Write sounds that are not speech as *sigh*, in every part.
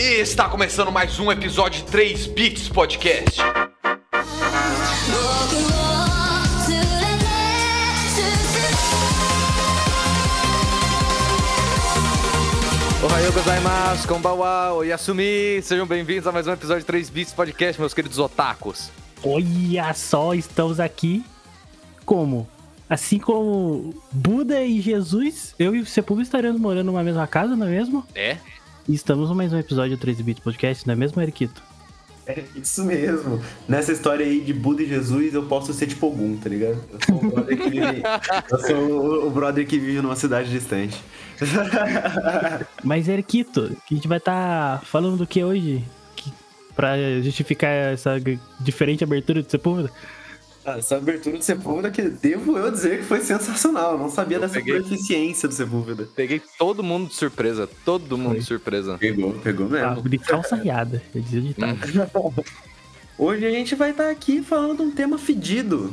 E está começando mais um episódio de 3 Bits Podcast. Ohayou gozaimasu, konbawa, oyasumi. Sejam bem-vindos a mais um episódio de 3 Bits Podcast, meus queridos otakus. Olha só, estamos aqui como? Assim como Buda e Jesus, eu e o Sepulveda estaremos morando numa mesma casa, não é mesmo? É? E estamos em mais um episódio do 13 Bits Podcast, não é mesmo, Eriquito? É isso mesmo. Nessa história aí de Buda e Jesus, eu posso ser tipo algum, tá ligado? Eu sou o brother que vive, *laughs* eu sou o- o brother que vive numa cidade distante. *laughs* Mas, Eriquito, a gente vai estar falando do que hoje? Que, pra justificar essa diferente abertura do Sepulveda? Ah, Essa abertura do Sepúlveda que devo eu dizer que foi sensacional. Eu não sabia Eu dessa peguei. proficiência do Sepúlveda. Peguei todo mundo de surpresa, todo mundo Foi. de surpresa. Pegou, pegou Ah, mesmo. de calça riada, eu dizia o ditado. *laughs* Hoje a gente vai estar aqui falando de um tema fedido.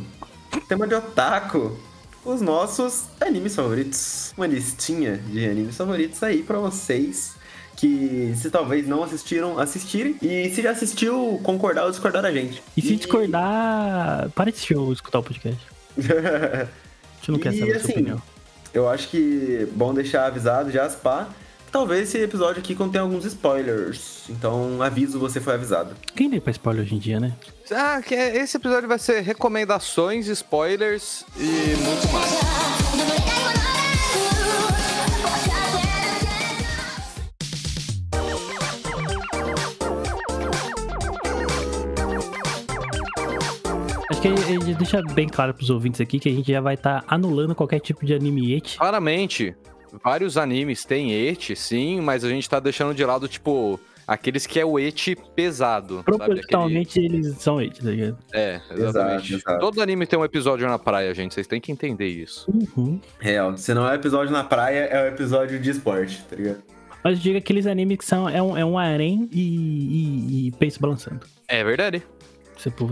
Tema de otaku. Os nossos animes favoritos. Uma listinha de animes favoritos aí pra vocês. Que se talvez não assistiram, assistirem. E se já assistiu, concordar ou discordar da gente. E se discordar, para de assistir ou escutar o podcast. *laughs* A gente não quer E, saber a assim, sua opinião. Eu acho que bom deixar avisado já, as pá. Talvez esse episódio aqui contenha alguns spoilers. Então, aviso, você foi avisado. Quem lê pra spoiler hoje em dia, né? Ah, que é- esse episódio vai ser recomendações, spoilers e muito mais. *laughs* que a gente deixa bem claro pros ouvintes aqui que a gente já vai estar anulando qualquer tipo de anime et. Claramente, vários animes têm eti, sim, mas a gente tá deixando de lado, tipo, aqueles que é o eti pesado. sabe? Aquele- Proporcionalmente eles são et, tá ligado? É, exatamente. Exato, exato. Todo anime tem um episódio na praia, gente. Vocês têm que entender isso. Uhum. Real, se não é episódio na praia, é o episódio de esporte, tá ligado? Mas eu digo aqueles animes que são, é um, é um harém e, e, e peixe balançando. É verdade.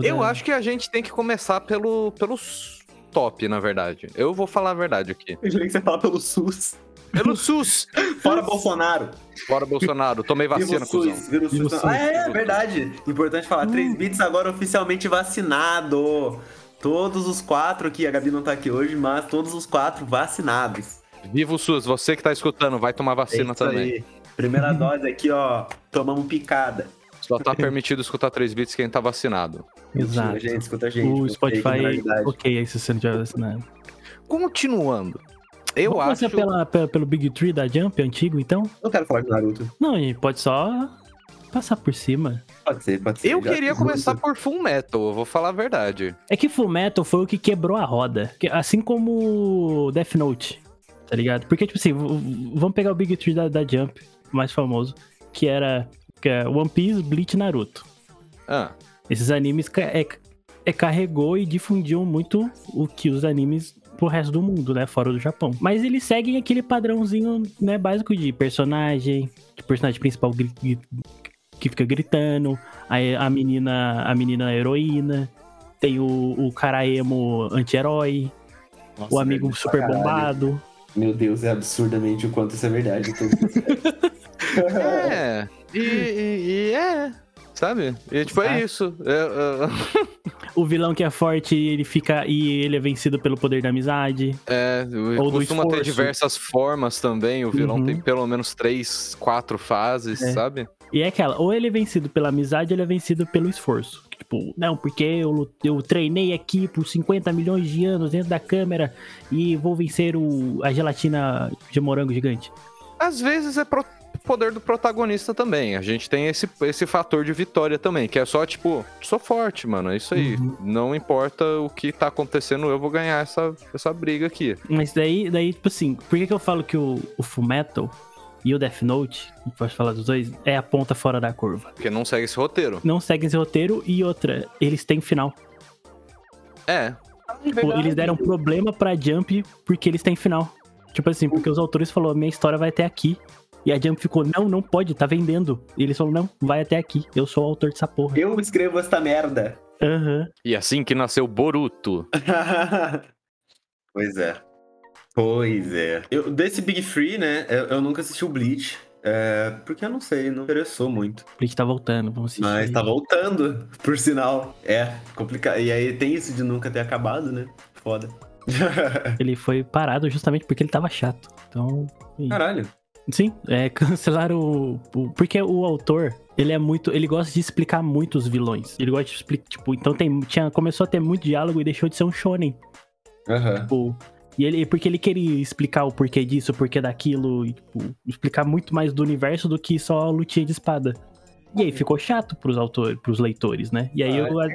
Eu acho que a gente tem que começar pelo, pelos top, na verdade. Eu vou falar a verdade aqui. Eu jurei que você fala pelo SUS. Pelo SUS! *laughs* Fora Bolsonaro. Bora, Bolsonaro. Tomei vacina, cuzão. SUS, SUS. SUS. Ah, é, verdade. Importante falar, 3 bits agora oficialmente vacinado. Todos os quatro aqui, a Gabi não tá aqui hoje, mas todos os quatro vacinados. Viva o SUS. Você que tá escutando, vai tomar É vacina isso também. aí. Primeira dose aqui, ó. Tomamos picada. Só tá permitido escutar 3 bits quem tá vacinado. Exato. Gente, escuta a gente. o Spotify, ok, aí se você não tiver vacinado. Continuando. Eu Vamos acho. pela, pela- pelo Big Tree da Jump antigo, então? Não quero falar de Naruto. Não, gente pode só passar por cima. Pode ser, pode ser. Eu queria começar muito. por Full Metal, eu vou falar a verdade. É que Full Metal foi o que quebrou a roda. Assim como Death Note, tá ligado? Porque, tipo assim, vamos pegar o Big Tree da, da Jump, mais famoso, que era que é One Piece, Bleach e Naruto. Ah, Esses animes é, é, carregou e difundiu muito o que os animes pro resto do mundo, né? Fora do Japão. Mas eles seguem aquele padrãozinho, né, básico de personagem, de personagem principal gri- gri- que fica gritando, aí a menina, a menina heroína, tem o, o cara emo anti-herói, o amigo velho, super bombado. Meu Deus, é absurdamente o quanto isso é verdade. *laughs* *laughs* É. E, e- e é. Sabe? E tipo, é Ah. isso. É, *laughs* O vilão que é forte, ele fica e ele é vencido pelo poder da amizade. é, é, Ou do costuma ter diversas formas também. O vilão Uhum. tem pelo menos três, quatro fases, É. sabe? E é aquela, ou ele é vencido pela amizade, ou ele é vencido pelo esforço. Tipo, não, porque eu, eu treinei aqui por 50 milhões de anos dentro da câmera e vou vencer o, a gelatina de morango gigante. Às vezes é pro poder do protagonista também. A gente tem esse, esse fator de vitória também, que é só tipo, sou forte, mano. É isso aí. Uhum. Não importa o que tá acontecendo, eu vou ganhar essa, essa briga aqui. Mas daí, daí tipo assim, por que, que eu falo que o, o Fullmetal e o Death Note, pode falar dos dois, é a ponta fora da curva? Porque não segue esse roteiro. Não seguem esse roteiro e outra, eles têm final. É. Tipo, eles deram problema pra Jump porque eles têm final. Tipo assim, porque os autores falaram, minha história vai até aqui. E a Jump ficou, não, não pode, tá vendendo. E eles falaram, não, vai até aqui. Eu sou o autor dessa porra. Eu escrevo esta merda. Aham. E assim que nasceu Boruto. *laughs* pois é. Pois é. Eu, desse Big Free, né? Eu, eu nunca assisti o Bleach. É, porque eu não sei, não interessou muito. Bleach tá voltando, vamos assistir. Mas tá voltando, por sinal. É, complicado. E aí tem isso de nunca ter acabado, né? Foda. *laughs* Ele foi parado justamente porque ele tava chato. Então. Caralho. Sim, é, *laughs* cancelaram o, o- Porque o autor, ele é muito. Ele gosta de explicar muito os vilões. Ele gosta de explicar. Tipo, então tem, tinha, começou a ter muito diálogo e deixou de ser um shonen. Aham. Tipo, e ele, porque ele queria explicar o porquê disso, o porquê daquilo, e, tipo, explicar muito mais do universo do que só a lutinha de espada. E aí ficou chato pros autores, pros leitores, né? E aí Ah, o- a, é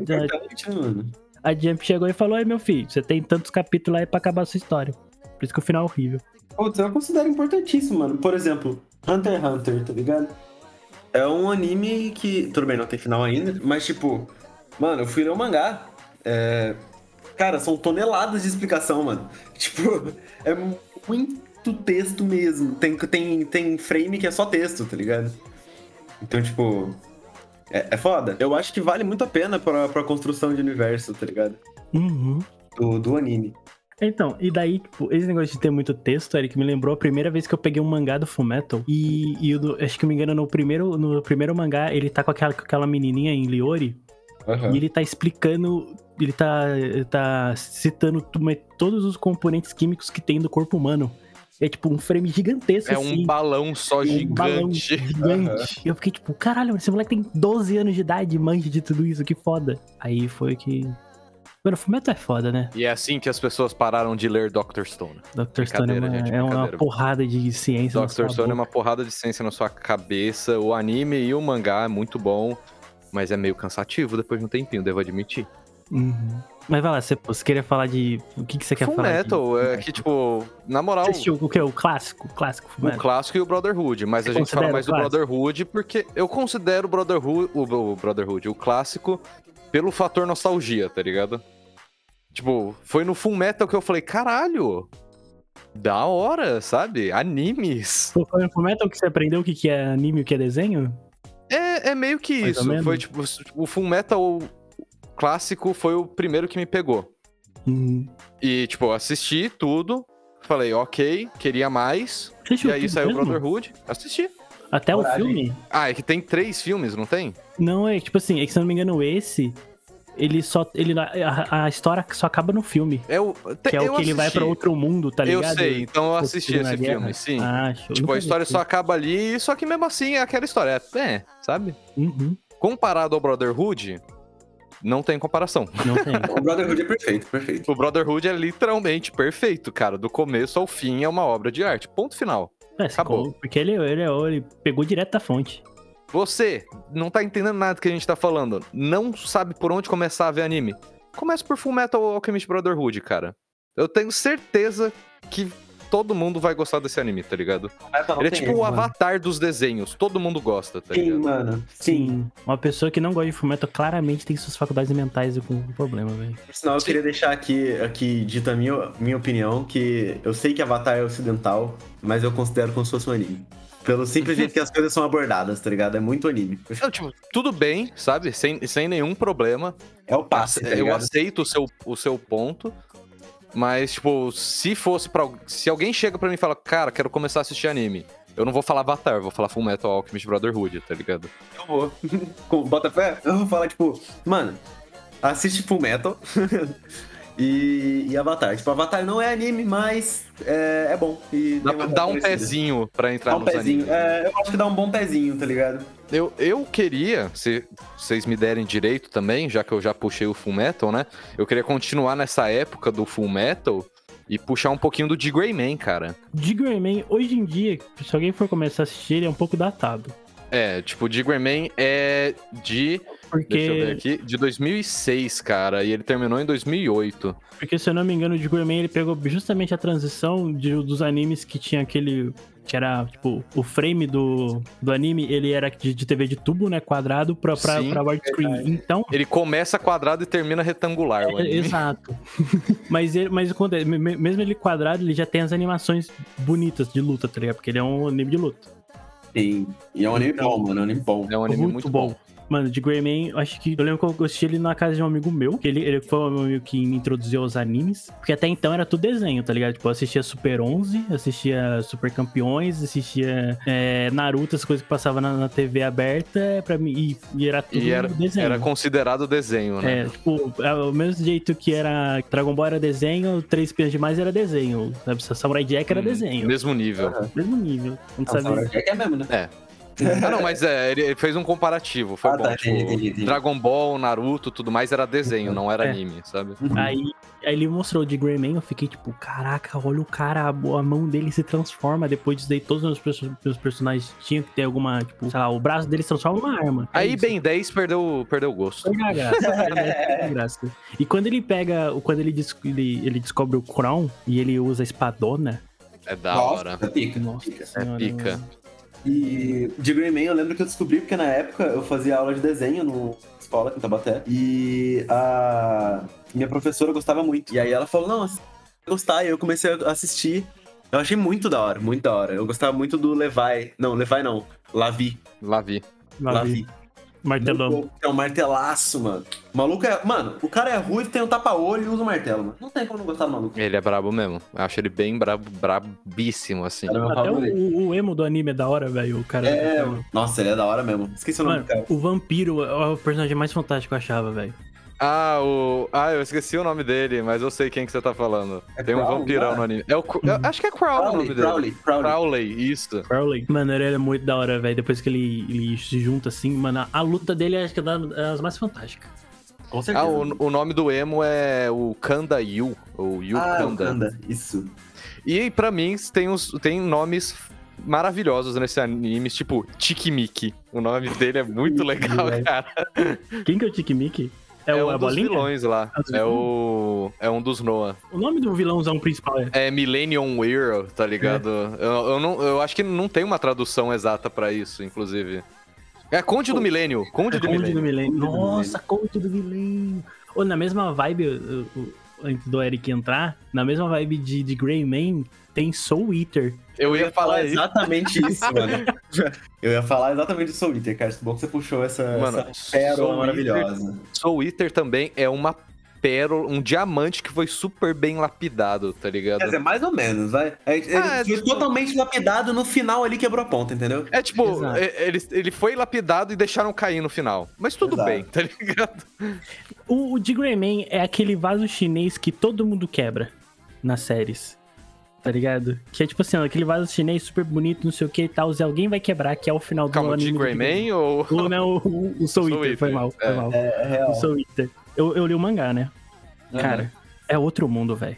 a, a Jump chegou e falou: Ai, meu filho, você tem tantos capítulos aí pra acabar a sua história. Por isso que o final é horrível. Putz, eu considero importantíssimo, mano. Por exemplo, Hunter x Hunter, tá ligado? É um anime que. Tudo bem, não tem final ainda, mas tipo. Mano, eu fui ler o mangá. É. Cara, são toneladas de explicação, mano. *laughs* Tipo, é muito texto mesmo. Tem, tem, tem frame que é só texto, tá ligado? Então, tipo. É, é foda. Eu acho que vale muito a pena pra, pra construção de universo, tá ligado? Uhum. Do, do anime. Então, e daí, tipo, esse negócio de ter muito texto, Eric, me lembrou a primeira vez que eu peguei um mangá do Fullmetal. E, e do- acho que me engano, no primeiro, no primeiro mangá, ele tá com aquela, com aquela menininha em Liori. Aham. E ele tá explicando. Ele tá, ele tá citando todos os componentes químicos que tem do corpo humano. É tipo um frame gigantesco, É assim. um balão só um balão gigante. gigante. Eu fiquei tipo, caralho, esse moleque tem 12 anos de idade e manja de tudo isso, que foda. Aí foi que. Mano, Fullmetal é foda, né? E é assim que as pessoas pararam de ler Dr. Stone. Dr. Stone é uma, gente, é uma porrada de ciência. na Dr. Stone é boca. uma porrada de ciência na sua cabeça. O anime e o mangá é muito bom, mas é meio cansativo depois de um tempinho, devo admitir. Uhum. Mas vai lá, você, você queria falar de. O que, que você quer Full falar? de- Metal é que, tipo, na moral, Você assistiu o que? O clássico? O clássico Full o Metal. clássico e o Brotherhood, mas Você a gente fala mais do? Brotherhood porque eu considero o Brotherhood, o, o Brotherhood, o clássico, pelo fator nostalgia, tá ligado? Tipo, foi no Full Metal que eu falei, caralho, da hora, sabe? Animes. Foi no Full Metal que você aprendeu o que, é anime e o que é desenho? É, é meio que Mais isso. Foi tipo, o Full Metal clássico foi o primeiro que me pegou. Uhum. E, tipo, assisti tudo, falei, ok, queria mais. Assistiu E aí saiu o? Brotherhood, assisti. Até o Coragem. filme? Ah, é que tem três filmes, não tem? Não, é tipo assim, é que se eu não me engano, esse. Ele só. Ele, a, a história só acaba no filme. É o, Que é eu o que ele vai assisti. pra outro mundo, tá Eu ligado? sei, então eu Tipo, assisti esse Guerra. filme, sim. Ah, show. tipo, a história só acaba ali, só que mesmo assim é aquela história. É, é, sabe? Uhum. Comparado ao Brotherhood, não tem comparação. Não tem. *laughs* O Brotherhood é perfeito, perfeito. O Brotherhood é literalmente perfeito, cara. Do começo ao fim é uma obra de arte. Ponto final. É, você Acabou. com- porque ele, ele, ele pegou direto da fonte. Você não tá entendendo nada do que a gente tá falando. Não sabe por onde começar a ver anime. Começa por Full Metal Alchemist Brotherhood, cara. Eu tenho certeza que todo mundo vai gostar desse anime, tá ligado? Ele é tipo o avatar dos desenhos. Todo mundo gosta, tá Sim, ligado? mano. Sim. Uma pessoa que não gosta de Fullmetal claramente tem suas faculdades mentais com problema, velho. Por sinal, eu queria deixar aqui, aqui dita a minha, minha opinião, que eu sei que Avatar é ocidental, mas eu considero como se fosse um anime. Pelo simples jeito que as coisas são abordadas, tá ligado? É muito anime. Não, tipo, tudo bem, sabe? Sem, sem nenhum problema. É o passe, tá eu aceito o seu, o seu ponto. Mas, tipo, se fosse pra. Se alguém chega pra mim e fala, cara, quero começar a assistir anime. Eu não vou falar Avatar, vou falar Full Metal Alchemist Brotherhood, tá ligado? Eu vou. *laughs* Bota fé? Eu vou falar, tipo, mano, assiste Full Metal *laughs* e, e Avatar. Tipo, Avatar não é anime, mas é, é bom. E Dá, dá um parecida. pezinho pra entrar Dá um nos pezinho. animes. É, eu acho que dá um bom pezinho, tá ligado? Eu, eu queria, se vocês me derem direito também, já que eu já puxei o Full Metal, né? Eu queria continuar nessa época do Full Metal e puxar um pouquinho do de Greyman, cara. De Greyman, hoje em dia, se alguém for começar a assistir, ele é um pouco datado. É, tipo, o de Greyman é de. Deixa eu ver Porque, aqui. De 2006, cara. E ele terminou em 2008. porque, se eu não me engano, o de Greyman ele pegou justamente a transição de- dos animes que tinha aquele. Que era, tipo, o frame do, do anime, ele era de, de TV de tubo, né? Quadrado pra, pra, Sim, pra widescreen. Então, Ele começa quadrado e termina retangular, o É, anime. exato. *laughs* mas ele, mas mesmo ele quadrado, ele já tem as animações bonitas de luta, tá ligado? Porque ele é um anime de luta. Sim. E é um anime Então- bom, mano. É um anime bom. É um anime muito, bom. Mano, de Greyman, eu acho que. Eu lembro que eu assisti ele na casa de um amigo meu. Que ele, ele foi o meu amigo que me introduziu aos animes. Porque até então era tudo desenho, tá ligado? Tipo, eu assistia Super 11, assistia Super Campeões, assistia é, Naruto, as coisas que passavam na, na TV aberta. Pra mim, e, e era tudo E era, desenho. era considerado desenho, né? É, tipo, é o mesmo jeito que era Dragon Ball era desenho, Três Espiãs Demais era desenho. Sabe? Samurai Jack era Hum, desenho. Mesmo nível. Aham. Mesmo nível. Não Não, sabe? Samurai Jack é mesmo, né? É. Ah, não, mas é, ele fez um comparativo. Foi Ah, bom. tá, tipo, entendi, entendi. Dragon Ball, Naruto, tudo mais era desenho, não era É. anime, sabe? Aí, aí ele mostrou de Greyman, eu fiquei tipo, caraca, olha o cara, a, a mão dele se transforma. Depois disso daí, todos os, perso- os personagens tinham que ter alguma, tipo, sei lá, o braço dele se transforma numa arma. É Aí isso. Ben 10 perdeu, perdeu o gosto. Perde a graça. perde a *laughs* graça. E quando ele pega, quando ele, des- ele, ele descobre o Crown e ele usa a espadona, É da Nossa, hora. é pica. nossa pica. senhora, pica. mano. E de Greyman eu lembro que eu descobri porque na época eu fazia aula de desenho no escola aqui em Tabaté. E a minha professora gostava muito. E aí ela falou, não, gostar. E eu comecei a assistir. Eu achei muito da hora, muito da hora. Eu gostava muito do Levi. Não, Levi não. Lavi. Lá vi. Lá Martelão. É um martelaço, mano. O maluco é. Mano, o cara é ruim, tem um tapa-olho e usa um martelo, mano. Não tem como não gostar do maluco. Ele é brabo mesmo. Eu acho ele bem brabo, brabíssimo, assim. Até o, o emo do anime é da hora, velho. O cara. É, nossa, ele é da hora mesmo. Esqueci o nome Mano, do cara. o vampiro é o personagem mais fantástico que eu achava, velho. Ah, o. Ah, eu esqueci o nome dele, mas eu sei quem que você tá falando. É Tem um Crow, vampirão não é? no anime. É o... Eu acho que é Crow o nome Crowley, dele. Crowley, Crowley. Crowley, isso. Crowley. Mano, ele é muito da hora, velho. Depois que ele, ele se junta assim, mano, a luta dele acho que é das mais fantásticas. Com certeza. Ah, o, o nome do emo é o Kanda Yu, ou Yu Ah, Kanda. Kanda, isso. E pra mim tem, os, tem nomes maravilhosos nesse anime, tipo Tikimiki. O nome dele é muito legal, cara. Quem que é o Tiki É, o um a dos bolinha? vilões lá. É o. É um dos Noah. O nome do vilãozão principal é. É Millennium Hero, tá ligado? Eu, eu, não, eu acho que não tem uma tradução exata pra isso, inclusive. É Conde do Milênio. Conde do Conde do Milênio. Milênio. Conde do Nossa, Conde do Milênio. Ô, na mesma vibe, o- o- antes do Eric entrar, na mesma vibe de, de Greyman, tem Soul Eater. Eu ia falar exatamente *laughs* isso, mano. Eu ia falar exatamente do Soul Eater, cara. Que bom que você puxou essa, Mano, essa pérola Soul maravilhosa. Soul Eater também é uma pérola, um diamante que foi super bem lapidado, tá ligado? Quer dizer, mais ou menos, vai. É, Ele Ah, é foi tipo- totalmente lapidado no final ali quebrou a ponta, entendeu? É tipo, Exato. é- ele, ele foi lapidado e deixaram cair no final. Mas tudo Exato. bem, tá ligado? O, o de Greyman é aquele vaso chinês que todo mundo quebra nas séries. Tá ligado? Que é tipo assim, ó, aquele vaso chinês super bonito, não sei o que e tal, e alguém vai quebrar, que é o final do Calma, anime. do Greyman ou. O, não, o, o Soul Soul Eater, foi mal, foi é. mal. É, é real. O Soul Eater. Eu, eu li o mangá, né? Cara, é outro mundo, velho.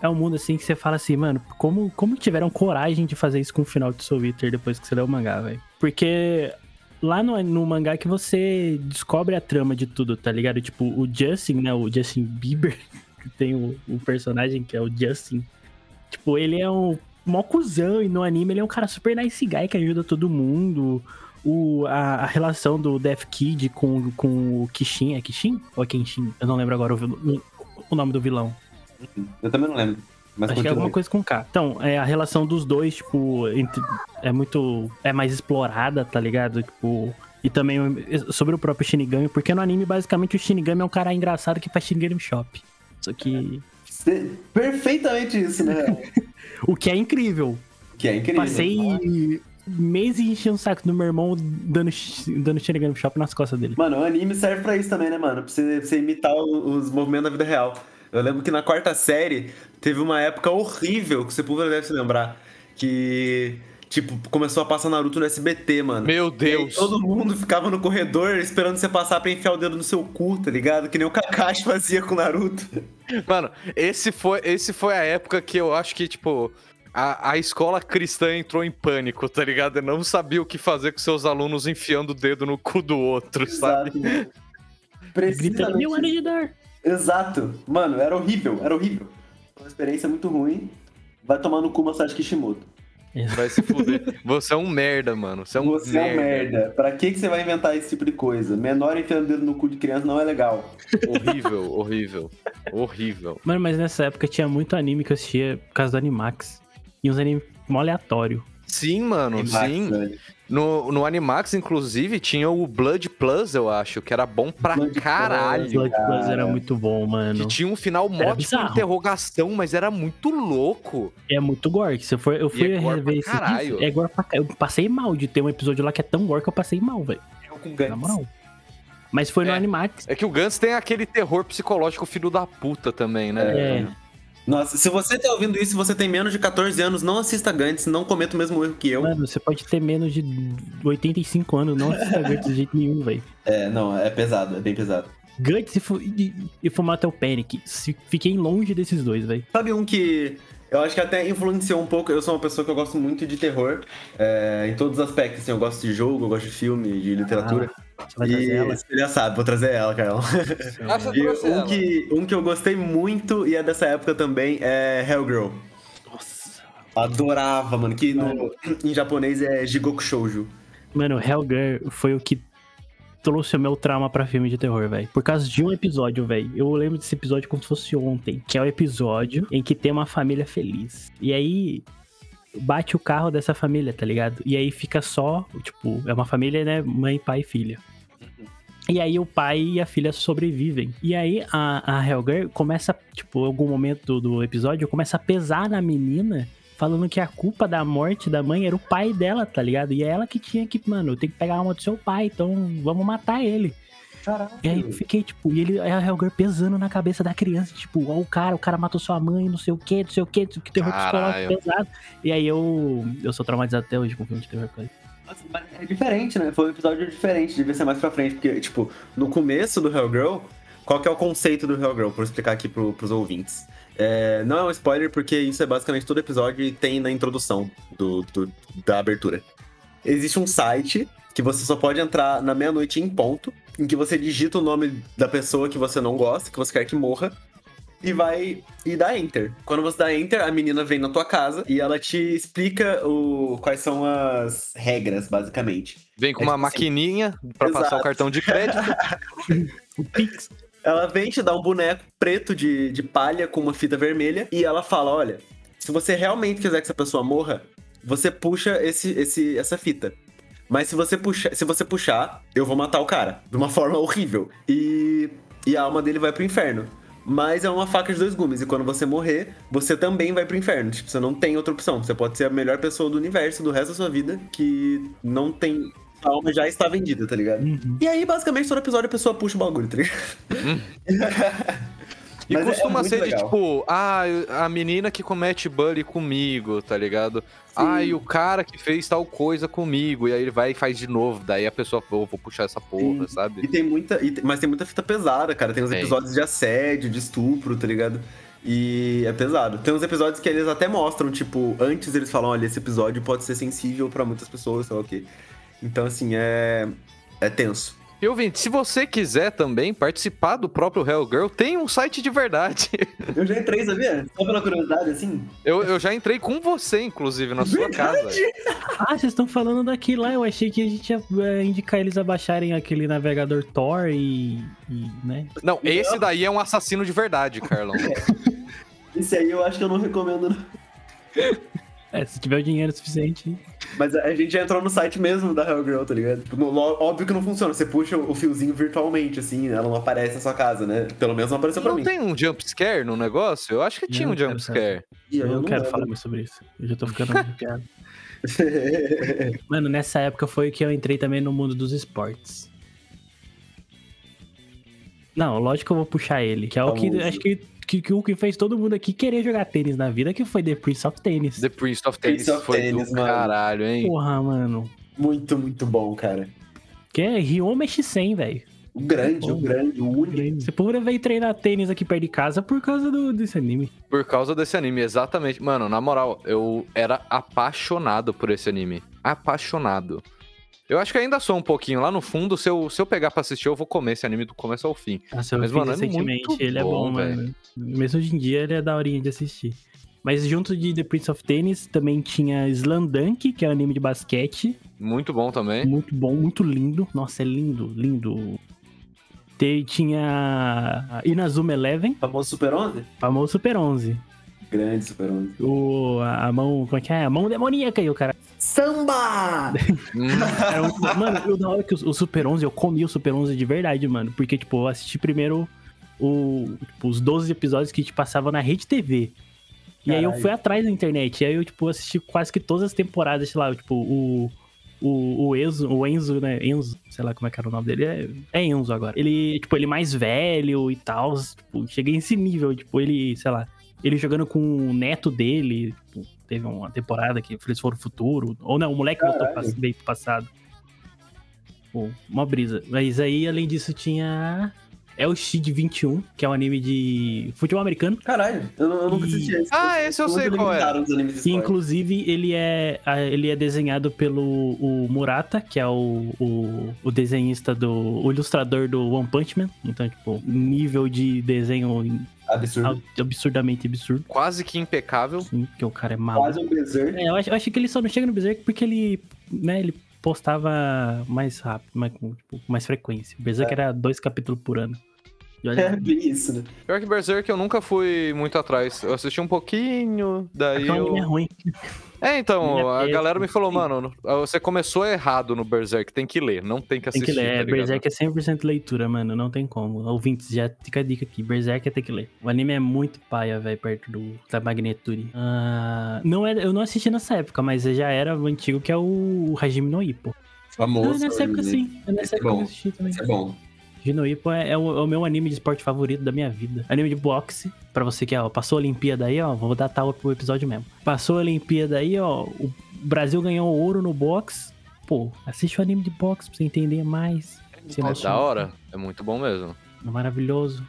É um mundo assim que você fala assim, mano, como, como tiveram coragem de fazer isso com o final de Soul Eater depois que você leu o mangá, velho? Porque lá no, no mangá que você descobre a trama de tudo, tá ligado? Tipo, o Justin, né? O Justin Bieber, *laughs* que tem o, o personagem que é o Justin. Tipo, ele é um mó cuzão e no anime ele é um cara super nice guy que ajuda todo mundo. O, a, a relação do Death Kid com, com o Kishin, é Kishin? Ou é Kenshin? Eu não lembro agora o, o nome do vilão. Eu também não lembro. Mas Acho que é alguma coisa com K. Então, é, a relação dos dois, tipo, entre- é muito. É mais explorada, tá ligado? Tipo. E também sobre o próprio Shinigami, porque no anime, basicamente, o Shinigami é um cara engraçado que faz Shinigami Shop. Só que. Cê- Perfeitamente isso, né? *laughs* O que é incrível. que é incrível. Passei meses enchendo o saco do meu irmão dando, dando Shinigami Shop nas costas dele. Mano, o anime serve pra isso também, né, mano? Pra você, pra você imitar o- os movimentos da vida real. Eu lembro que na quarta série teve uma época horrível, que o Sepulveda deve se lembrar, que, tipo, começou a passar Naruto no SBT, mano. Meu E Deus. todo mundo ficava no corredor esperando você passar pra enfiar o dedo no seu cu, tá ligado? Que nem o Kakashi fazia com o Naruto. Mano, esse foi, esse foi a época que eu acho que, tipo, a, a escola cristã entrou em pânico, tá ligado? Eu não sabia o que fazer com seus alunos enfiando o dedo no cu do outro, sabe? Exato. Gritando, Precisamente. meu ano de dar. Exato. Mano, era horrível, era horrível. Uma experiência muito ruim. Vai tomar no cu Masashi Kishimoto. Vai se fuder. Você é um merda, mano. Você é um Você é um merda. Pra que, que você vai inventar esse tipo de coisa? Menor enfiando o dedo no cu de criança não é legal. Horrível, horrível. Horrível. Mano, mas nessa época tinha muito anime que eu assistia por causa do Animax. E uns animes mó aleatório. Sim, mano, Animax, sim. velho. No, no Animax, inclusive, tinha o Blood Plus, eu acho, que era bom pra Blood caralho. Blood Plus era cara. muito bom, mano. Que tinha um final mó bizarro. interrogação, mas era muito louco. É muito gore. que Se eu, for, eu fui é rever esse caralho. É gore pra caralho. Eu passei mal de ter um episódio lá que é tão gore que eu passei mal, velho. Eu com Na moral. Mas foi no É. Animax. É que o Gantz tem aquele terror psicológico filho da puta também, né? É. Nossa, se você tá ouvindo isso e você tem menos de 14 anos, não assista Gantz, não cometa o mesmo erro que eu. Mano, você pode ter menos de 85 anos, não assista *laughs* Guts de jeito nenhum, velho. É, não, é pesado, é bem pesado. Guts e, Fu- e, e Fullmetal Panic. Se, fiquem longe desses dois, velho. Sabe um que eu acho que até influenciou um pouco? Eu sou uma pessoa que eu gosto muito de terror, é, em todos os aspectos. Assim, eu gosto de jogo, eu gosto de filme, de literatura. Vai e trazer ela? já sabe, vou trazer ela, Carol. *laughs* Ah, E um ela. que, um que eu gostei muito e é dessa época também é Hellgirl. Nossa. Adorava, mano. Que no, em japonês é Jigoku Shoujo. Mano, Hellgirl foi o que trouxe o meu trauma pra filme de terror, velho. Por causa de um episódio, velho. Eu lembro desse episódio como se fosse ontem. Que é o episódio em que tem uma família feliz. E aí. Bate o carro dessa família, tá ligado? E aí fica só, tipo, é uma família, né? Mãe, pai e filha. E aí o pai e a filha sobrevivem. E aí a, a Helger começa, tipo, em algum momento do, do episódio, começa a pesar na menina, falando que a culpa da morte da mãe era o pai dela, tá ligado? E é ela que tinha que, mano, tem que pegar a alma do seu pai, então vamos matar ele. Caralho. E aí eu fiquei, tipo, e ele, a Helger pesando na cabeça da criança, tipo, ó, o cara, o cara matou sua mãe, não sei o que, não sei o que, que terror Caralho. psicológico pesado. E aí eu, eu sou traumatizado até hoje com filme de terror. cara. Nossa, mas é diferente, né? Foi um episódio diferente, devia ser mais pra frente, porque, tipo, no começo do Hellgirl, qual que é o conceito do Hellgirl? Pra eu explicar aqui pro, pros ouvintes. É, não é um spoiler, porque isso é basicamente todo episódio e tem na introdução do, do- da abertura. Existe um site que você só pode entrar na meia-noite em ponto, em que você digita o nome da pessoa que você não gosta, que você quer que morra, e vai e dá enter. Quando você dá enter, a menina vem na tua casa e ela te explica o, quais são as regras, basicamente. Vem com É uma tipo assim. maquininha pra passar Exato. o cartão de crédito. *laughs* O Pix. Ela vem te dar um boneco preto de, de palha com uma fita vermelha e ela fala: olha, se você realmente quiser que essa pessoa morra, você puxa esse, esse, essa fita. Mas se você, puxa, se você puxar, eu vou matar o cara. De uma forma horrível. E, e a alma dele vai pro inferno. Mas é uma faca de dois gumes. E quando você morrer, você também vai pro inferno. Tipo, você não tem outra opção. Você pode ser a melhor pessoa do universo, do resto da sua vida, que não tem. A alma já está vendida, tá ligado? Uhum. E aí, basicamente, todo episódio a pessoa puxa o bagulho, tá ligado? *laughs* E Mas é- é costuma muito ser de legal. tipo, ah, a menina que comete bully comigo, tá ligado? Ah, e o cara que fez tal coisa comigo. E aí ele vai e faz de novo. Daí a pessoa, pô, vou puxar essa porra, Sim. sabe? E tem muita. e tem- mas tem muita fita pesada, cara. Tem uns episódios de assédio, de estupro, tá ligado? E é pesado. Tem uns episódios que eles até mostram, tipo, antes eles falam, olha, esse episódio pode ser sensível pra muitas pessoas, sei lá o quê. Então, assim, é. É tenso. E ouvinte, se você quiser também participar do próprio Hellgirl, tem um site de verdade. *laughs* Eu já entrei, sabia? Só pela curiosidade, assim. Eu, eu já entrei com você, inclusive, na sua casa. Ah, vocês estão falando daqui lá. Eu achei que a gente ia é, indicar eles a baixarem aquele navegador Tor e. e, né? Não, esse daí é um assassino de verdade, Carlão. *laughs* Esse aí eu acho que eu não recomendo, não. *laughs* É, se tiver o dinheiro suficiente. Mas a gente já entrou no site mesmo da Hellgirl, tá ligado? Tipo, no- óbvio que não funciona. Você puxa o fiozinho virtualmente, assim, ela não aparece na sua casa, né? Pelo menos não apareceu pra Não mim. tem um jump scare no negócio? Eu acho que tinha Não um quero jump saber. scare. Ih, Eu, não quero lembro. falar mais sobre isso. Eu já tô ficando *laughs* piada. Mano, nessa época foi que eu entrei também no mundo dos esportes. Não, lógico que eu vou puxar ele, que é o que Famoso. acho que, que, que o que fez todo mundo aqui querer jogar tênis na vida, que foi The Prince of Tennis. The Prince of Tennis Prince of foi Tennis, do mano. caralho, hein? Porra, mano. muito, muito bom, cara. Que é Ryoma X100, velho. O grande, o grande, o único. Você porra veio treinar tênis aqui perto de casa por causa do, desse anime. Por causa desse anime, exatamente. Mano, na moral, eu era apaixonado por esse anime. Apaixonado. Eu acho que ainda sou um pouquinho. Lá no fundo, se eu, se eu pegar pra assistir, eu vou comer esse anime do começo ao fim. Nossa, eu Mas, mano, é recentemente. muito ele é bom, bom, mano. Mesmo hoje em dia, ele é daorinha de assistir. Mas junto de The Prince of Tennis, também tinha Slandunk, que é um anime de basquete. Muito bom também. Muito bom, muito lindo. Nossa, é lindo, lindo. Te- tinha Inazuma Eleven, Famoso Super 11? famoso Super 11. Grande Super 11. O, a, a mão, como é que é? A mão demoníaca e o cara. Samba! Mano, eu, na hora que o, o Super 11, eu comi o Super 11 de verdade, mano. Porque, tipo, eu assisti primeiro o, tipo, os 12 episódios que te passavam na Rede TV. E aí eu fui atrás da internet. E aí eu, tipo, assisti quase que todas as temporadas, sei lá, tipo, o. O, o Enzo, o Enzo, né? Enzo, sei lá como é que era o nome dele. É, é Enzo agora. Ele, tipo, ele mais velho e tal. Tipo, cheguei nesse nível, tipo, ele, sei lá, ele jogando com o neto dele. Tipo, teve uma temporada que eles foram futuro. Ou não, o moleque voltou Caralho. pra- veio pro passado. Pô, uma brisa. Mas aí, além disso, tinha. É o Shid 21, que é um anime de futebol americano. Caralho, eu, não- eu nunca E- assisti esse. Ah, esse eu sei qual é. esporte. inclusive, ele é, ele é desenhado pelo o Murata, que é o, o, o desenhista do. o ilustrador do One Punch Man. Então, tipo, nível de desenho Absurdo. absurdamente absurdo. Quase que impecável. Assim, porque o cara é maluco. Quase um Berserk. É, eu acho, eu acho que ele só não chega no Berserk porque ele, né, ele postava mais rápido, mais, com, tipo, com mais frequência. O Berserk era dois capítulos por ano. É bem isso, né? Pior que Berserk eu nunca fui muito atrás. Eu assisti um pouquinho, daí aquele anime é eu... ruim. É, então, a galera me falou, mano, você começou errado no Berserk, tem que ler, não tem que Tem assistir, que ler. tá É? Berserk é 100% leitura, mano. Não tem como. Ouvintes, já fica a dica aqui. Berserk é ter que ler. O anime é muito paia, velho, perto do, da magnitude. Ah, não é, eu não assisti nessa época, mas já era o antigo, que é o Hajime no Ippo. Famoso. Não, nessa época sim. Nessa é época eu assisti também. Isso é bom. Gino Ippo é, é o, é o meu anime de esporte favorito da minha vida. Anime de boxe. Pra você que ó, passou a Olimpíada aí, ó. Vou datar o episódio mesmo. Passou a Olimpíada aí, ó. O Brasil ganhou ouro no boxe. Pô, assiste o anime de boxe pra você entender mais. É da hora, é muito bom mesmo. É maravilhoso.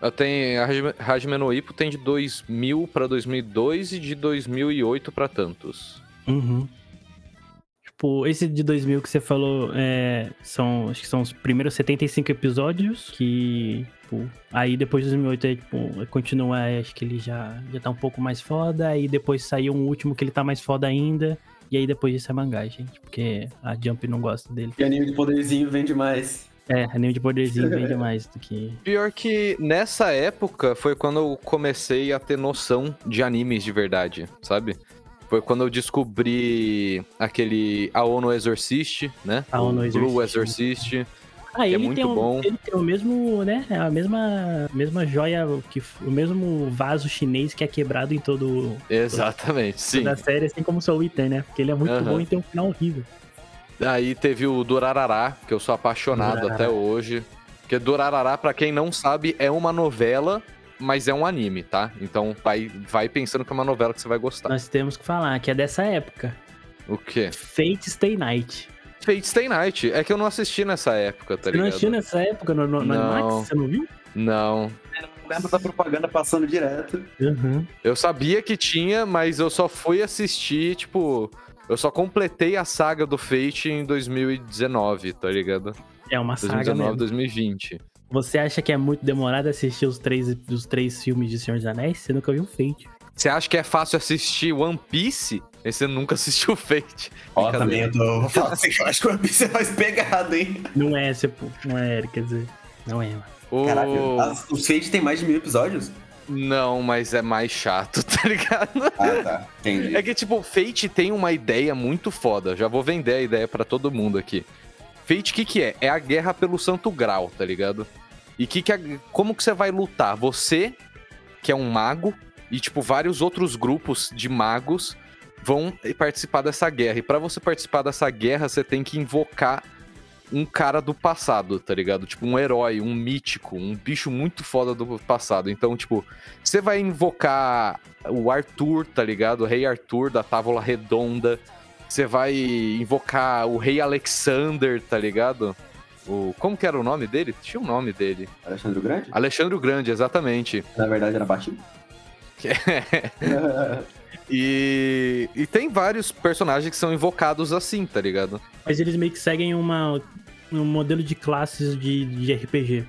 Eu tenho, a Hajime- Hajime no Ippo tem de 2000 pra 2002 e de 2008 pra tantos. Uhum. Tipo, esse de 2000 que você falou, é, são, acho que são os primeiros 75 episódios, que, tipo, aí depois de 2008, é, tipo, continua, é, acho que ele já, já tá um pouco mais foda, aí depois saiu um último que ele tá mais foda ainda, e aí depois disso é mangá, gente, porque a Jump não gosta dele. E anime de poderzinho vende mais. É, anime de poderzinho vende mais do que... Pior que nessa época foi quando eu comecei a ter noção de animes de verdade, sabe? Foi quando eu descobri aquele Aono Exorcist, né? Aono O Blue Exorcist. Exorcist. Ah, ele, muito tem um, bom. ele tem o mesmo, né? A mesma, mesma joia, que, o mesmo vaso chinês que é quebrado em todo Exatamente, sim. da série, assim como o Soul Eater, né? Porque ele é muito bom e tem um final horrível. Aí teve o Durarará, que eu sou apaixonado Durarará. até hoje. Porque Durarará, pra quem não sabe, é uma novela, mas é um anime, tá? Então vai, vai pensando que é uma novela que você vai gostar. Nós temos que falar que é dessa época. O quê? Fate Stay Night. Fate Stay Night. É que eu não assisti nessa época, tá Você não ligado? assistiu nessa época no, no, no Não. Animax? Você não viu? Não. Lembra da propaganda passando direto. Uhum. Eu sabia que tinha, mas eu só fui assistir, tipo. Eu só completei a saga do Fate em 2019, tá ligado? É uma saga 2019, mesmo. 2020. Você acha que é muito demorado assistir os três, os três filmes de Senhor dos Anéis? Você nunca viu Fate. Você acha que é fácil assistir One Piece? Aí você nunca *laughs* assistiu Fate. Ó, Brincadeira. também eu tô. Vou falar assim, eu acho que o One Piece é mais pegado, hein? Não é, você, pô. Não é, quer dizer. Não é, mano. O... Caralho, as- o Fate tem mais de mil episódios? Não, mas é mais chato, *laughs* tá ligado? Ah, tá. Entendi. É que, tipo, Fate tem uma ideia muito foda. Já vou vender a ideia pra todo mundo aqui. Fate, o que que é? É a guerra pelo Santo Grau, tá ligado? E que que a- como que você vai lutar? Você, que é um mago, e, tipo, vários outros grupos de magos vão participar dessa guerra. E pra você participar dessa guerra, você tem que invocar um cara do passado, tá ligado? Tipo, um herói, um mítico, um bicho muito foda do passado. Então, tipo, você vai invocar o Arthur, tá ligado? O rei Arthur da Távola Redonda. Você vai invocar o rei Alexander, tá ligado? O, como que era o nome dele? Tinha um nome dele. Alexandre o Grande? Alexandre o Grande, exatamente. Na verdade era baixinho. *laughs* E, e tem vários personagens que são invocados assim, tá ligado? Mas eles meio que seguem uma, um modelo de classes de, de RPG.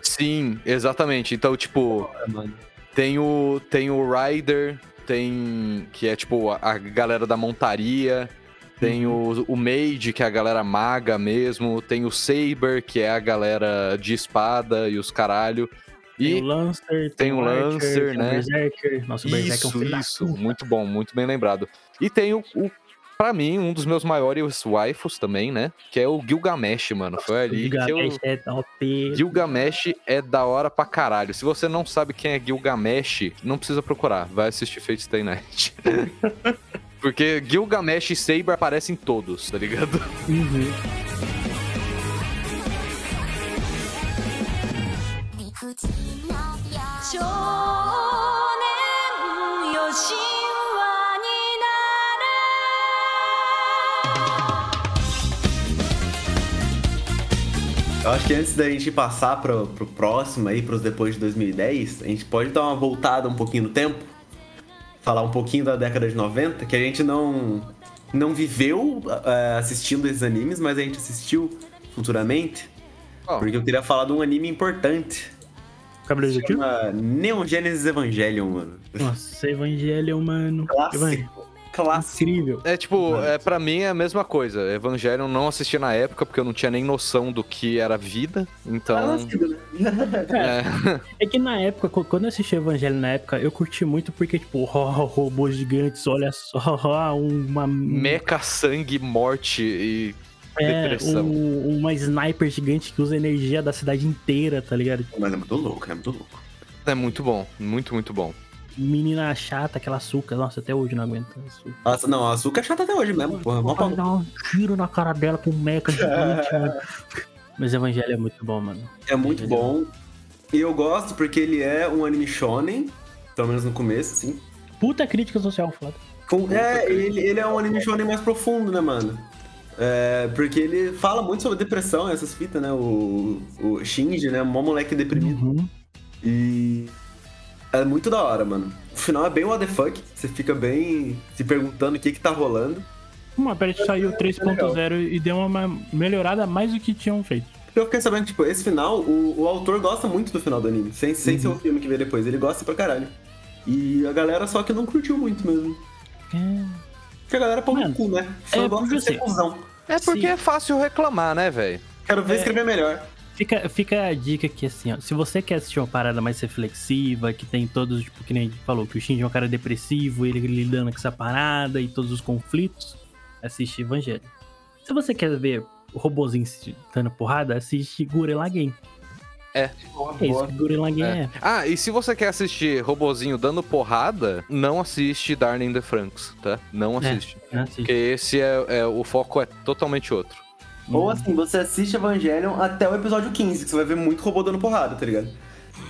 Sim, exatamente. Então, tipo, mano. Tem o, tem o Rider, tem. que é tipo a, a galera da montaria. Tem o, o Mage, que é a galera maga mesmo. Tem o Saber, que é a galera de espada e os caralho. Tem E o Lancer, tem o Archer, Lancer, tem né? Berserker. Nossa, o Berserker é um isso, filho isso, muito bom, muito bem lembrado. E tem o, o para mim, um dos meus maiores waifus também, né? Que é o Gilgamesh, mano. Foi ali que eu... Gilgamesh é top. Gilgamesh é da hora pra caralho. Se você não sabe quem é Gilgamesh, não precisa procurar. Vai assistir Fate Stay Night. *laughs* Porque Gilgamesh e Saber aparecem todos, tá ligado? Uhum. Eu acho que antes da gente passar pro, pro próximo aí, pros depois de 2010, a gente pode dar uma voltada um pouquinho no tempo Falar um pouquinho da década de 90, que a gente não, não viveu eh, assistindo esses animes, mas a gente assistiu futuramente. Ó, Porque eu queria falar de um anime importante. Cabelo? Chama Neon Genesis Evangelion, mano. Nossa, Evangelion, mano. Clássico. Clássico. Incrível. É tipo, é, pra mim é a mesma coisa. Evangelion não assisti na época porque eu não tinha nem noção do que era vida. Então. *laughs* é, É que na época, qu- quando eu assisti Evangelho na época, eu curti muito porque, tipo, ó, robôs gigantes, olha só, ó, uma. meca, sangue, morte e é, depressão. um- uma sniper gigante que usa energia da cidade inteira, tá ligado? Mas é muito louco, é muito louco. É muito bom, muito, muito bom. Menina chata, aquela açúcar. Nossa, até hoje não aguento açúcar. Nossa, não, a açúcar é chata até hoje mesmo, porra. Pode dar um tiro na cara dela com um mecha gigante, mano. *laughs* Mas Evangelho é muito bom, mano. É muito bom. E eu gosto porque ele é um anime shonen, pelo menos no começo, assim. Puta crítica social foda. Com- é, ele, ele é um anime shonen mais profundo, né, mano? É, porque ele fala muito sobre depressão, essas fitas, né? O, o Shinji, né? Mó moleque deprimido. Uhum. E. É muito da hora, mano. O final é bem what the fuck. Você fica bem se perguntando o que que tá rolando. Uma Pet saiu 3.0 e deu uma melhorada mais do que tinham feito. Eu fiquei sabendo que, tipo, esse final, o, o autor gosta muito do final do anime. Sem, sem ser o filme que veio depois. Ele gosta pra caralho. E a galera só que não curtiu muito mesmo. É. Porque a galera é pau no cu, né? Só é, gosta de ser cuzão. É porque Sim. é fácil reclamar, né, velho? Quero ver É. escrever melhor. Fica, fica a dica que assim, ó, se você quer assistir uma parada mais reflexiva, que tem todos, tipo, que nem a gente falou, que o Shinji é um cara depressivo, ele lidando com essa parada e todos os conflitos, assiste Evangelho. Se você quer ver o robozinho dando porrada, assiste Gurren Lagann. É isso que Gurren Lagann é. É. Ah, e se você quer assistir robozinho dando porrada, não assiste Darling the Franks, tá? Não É. assiste. né? Assiste. Porque esse é, é- o foco é totalmente outro. Ou assim, você assiste Evangelion até o episódio 15, que você vai ver muito robô dando porrada, tá ligado?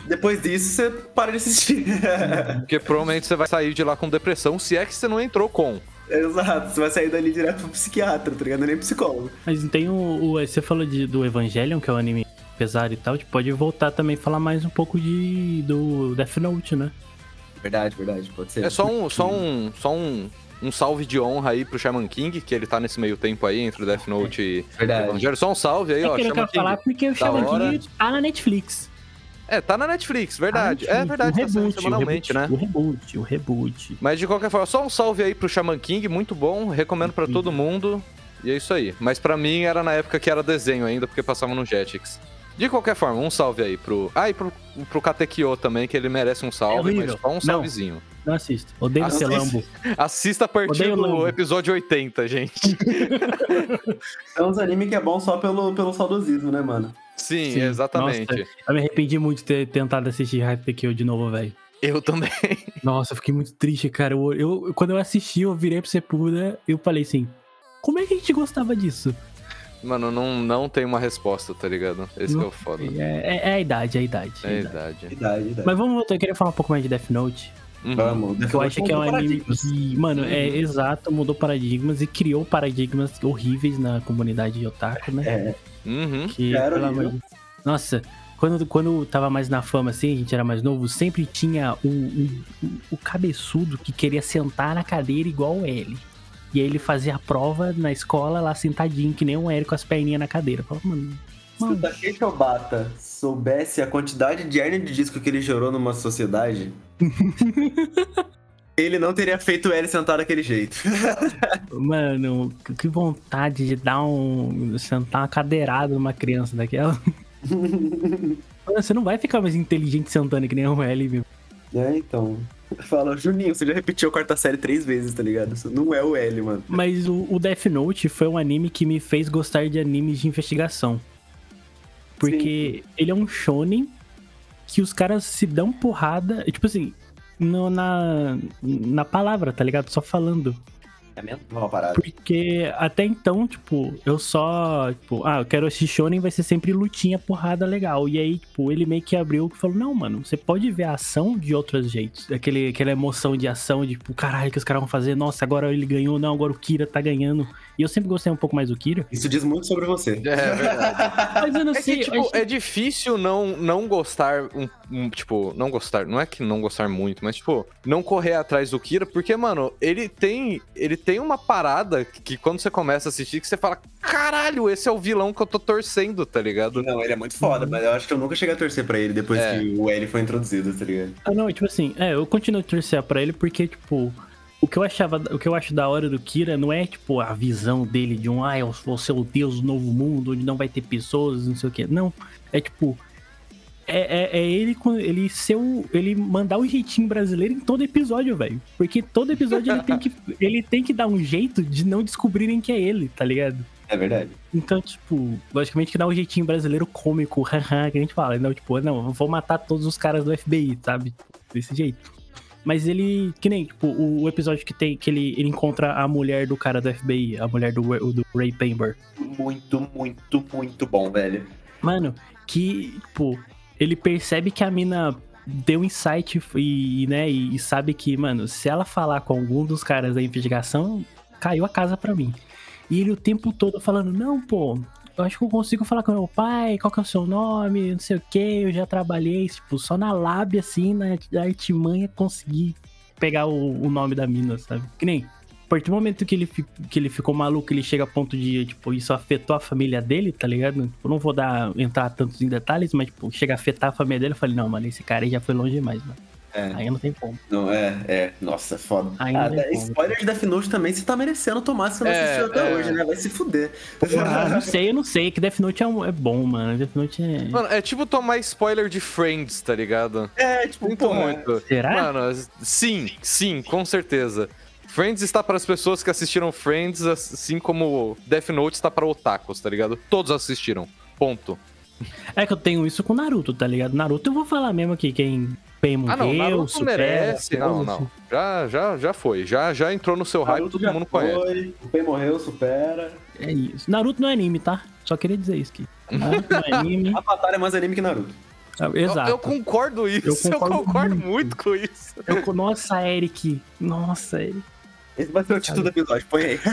Depois disso, você para de assistir. *laughs* Porque provavelmente você vai sair de lá com depressão, se é que você não entrou com. Exato, você vai sair dali direto pro psiquiatra, tá ligado? Não é nem psicólogo. Mas tem o, o- Você falou de, do Evangelion, que é um anime pesado e tal, a gente pode voltar também e falar mais um pouco de do Death Note, né? Verdade, verdade, pode ser. É só um, só um, só um, um salve de honra aí pro Shaman King, que ele tá nesse meio tempo aí entre o Death Note e Verdade. Evangelho. Só um salve aí, É ó. que eu quero falar porque o da Shaman hora. King tá na Netflix. É, tá na Netflix, verdade. Tá na É Netflix, verdade, o tá saindo reboot, semanalmente, o né? reboot, O reboot, o reboot. Mas de qualquer forma, só um salve aí pro Shaman King, muito bom, recomendo pra todo mundo. E é isso aí. Mas pra mim era na época que era desenho ainda, porque passava no Jetix. De qualquer forma, um salve aí pro. Ah, e pro, pro Katekyo também, que ele merece um salve, mas horrível. só um salvezinho. Não assisto. Odeio Assiste. ser Lambo. Assista a partir do episódio 80, gente. *laughs* É uns anime que é bom só pelo, pelo saudosismo, né, mano? Sim, Sim, exatamente. nossa. Eu me arrependi muito de ter tentado assistir Hype Kill de novo, velho. Eu também. *laughs* Nossa, eu fiquei muito triste, cara. Eu, eu- quando eu assisti, eu virei pro Sepulda eu falei assim: como é que a gente gostava disso? Mano, não, não tem uma resposta, tá ligado? Esse que é o foda. É, é- é a idade, é a idade. é a É a idade. idade. Idade, idade. Mas vamos voltar, eu queria falar um pouco mais de Death Note. Uhum. Vamos. Que eu acho que é um anime que, mano, é exato, mudou paradigmas e criou paradigmas horríveis na comunidade de otaku, né? É, Uhum. Que, Era pelo amor Nossa, quando, quando tava mais na fama, assim, a gente era mais novo, sempre tinha o, o, o cabeçudo que queria sentar na cadeira igual ele. E aí ele fazia a prova na escola lá sentadinho, que nem um Érico com as perninhas na cadeira. Eu falava, mano, Se o Takeshi Obata soubesse a quantidade de hernia de disco que ele gerou numa sociedade, *laughs* ele não teria feito ele sentar daquele jeito. *laughs* mano, que- vontade de dar um. sentar uma cadeirada numa criança daquela. *laughs* Mano, Você não vai ficar mais inteligente sentando que nem o L, meu. É, então. Fala, Juninho, você já repetiu a quarta série três vezes, tá ligado? Isso não é o L, mano. Mas o, o Death Note foi um anime que me fez gostar de animes de investigação. Porque ele é um shonen que os caras se dão porrada, tipo assim, no- na, na palavra, tá ligado? Só falando. É mesmo? Uma parada. Porque até então, tipo, eu só, tipo, ah, eu quero assistir shonen, vai ser sempre lutinha, porrada legal. E aí, tipo, ele meio que abriu e falou, não, mano, você pode ver a ação de outros jeitos. Aquele, aquela emoção de ação, de, tipo, caralho, que os caras vão fazer, nossa, agora ele ganhou, não, agora o Kira tá ganhando. E eu sempre gostei um pouco mais do Kira. Isso diz muito sobre você. É verdade. *laughs* Mas eu não É sei, que, tipo, é difícil não, não gostar, um, um, tipo, não gostar, não é que não gostar muito, mas, tipo, não correr atrás do Kira, porque, mano, ele tem, ele tem uma parada que quando você começa a assistir, que você fala, caralho, esse é o vilão que eu tô torcendo, tá ligado? Não, ele é muito foda, mas eu acho que eu nunca cheguei a torcer pra ele depois É. que o L foi introduzido, tá ligado? Ah, não, tipo assim, é, eu continuo a torcer pra ele porque, tipo, o que eu achava, o que eu acho da hora do Kira não é, tipo, a visão dele de um, ah, eu vou ser o deus do novo mundo, onde não vai ter pessoas, não sei o quê. Não, é tipo, é, é, é ele, ele ser o, ele mandar o jeitinho brasileiro em todo episódio, velho. Porque todo episódio ele tem, que, *laughs* ele tem que dar um jeito de não descobrirem que é ele, tá ligado? É verdade. Então, tipo, logicamente que dá um jeitinho brasileiro cômico, *laughs* haha, que a gente fala. Não, tipo, não, vou matar todos os caras do FBI, sabe? Desse jeito. Mas ele, que nem, tipo, o, o episódio que tem, que ele, ele encontra a mulher do cara do FBI, a mulher do, do Ray Pember. Muito, muito, muito bom, velho. Mano, que, tipo, ele percebe que a mina deu insight e, né, e sabe que, mano, se ela falar com algum dos caras da investigação, caiu a casa pra mim. E ele o tempo todo falando, não, pô, eu acho que eu consigo falar com meu pai, qual que é o seu nome, não sei o que, eu já trabalhei, tipo, só na lábia, assim, na, na artimanha, consegui pegar o, o nome da mina, sabe? Que nem, a partir do momento que ele, que ele ficou maluco, ele chega a ponto de, tipo, isso afetou a família dele, tá ligado? Tipo, não vou dar, entrar tantos em detalhes, mas, tipo, chega a afetar a família dele, eu falei, não, mano, esse cara aí já foi longe demais, mano. É. Aí não tem como. Não, é, é. Nossa, é foda. Ainda ah, é bom. spoiler de Death Note também, você tá merecendo tomar se você não É, assistiu até é. hoje, né? Vai se fuder. Ah, não sei, eu não sei, que Death Note é, um- é bom, mano. Death Note é... Mano, é tipo tomar spoiler de Friends, tá ligado? É, tipo, Sinto porra, muito. Será? Mano, sim, sim, com certeza. Friends está para as pessoas que assistiram Friends, assim como Death Note está para otakus, tá ligado? Todos assistiram. Ponto. É que eu tenho isso com Naruto, tá ligado? Naruto eu vou falar mesmo aqui, quem Pen morreu, Ah, não, Naruto supera, merece. Não, não. Já, já, já foi. Já, já entrou no seu hype, Naruto todo já mundo conhece. foi, o Pen morreu, supera. É isso. Naruto não é anime, tá? Só queria dizer isso aqui. *laughs* Naruto não é anime. Avatar é mais anime que Naruto. Ah, Eu, Exato. eu concordo isso, eu concordo concordo, muito. muito. com isso. Eu- Nossa, Eric. Nossa, Eric. Esse vai ser o título do episódio, põe aí. *laughs*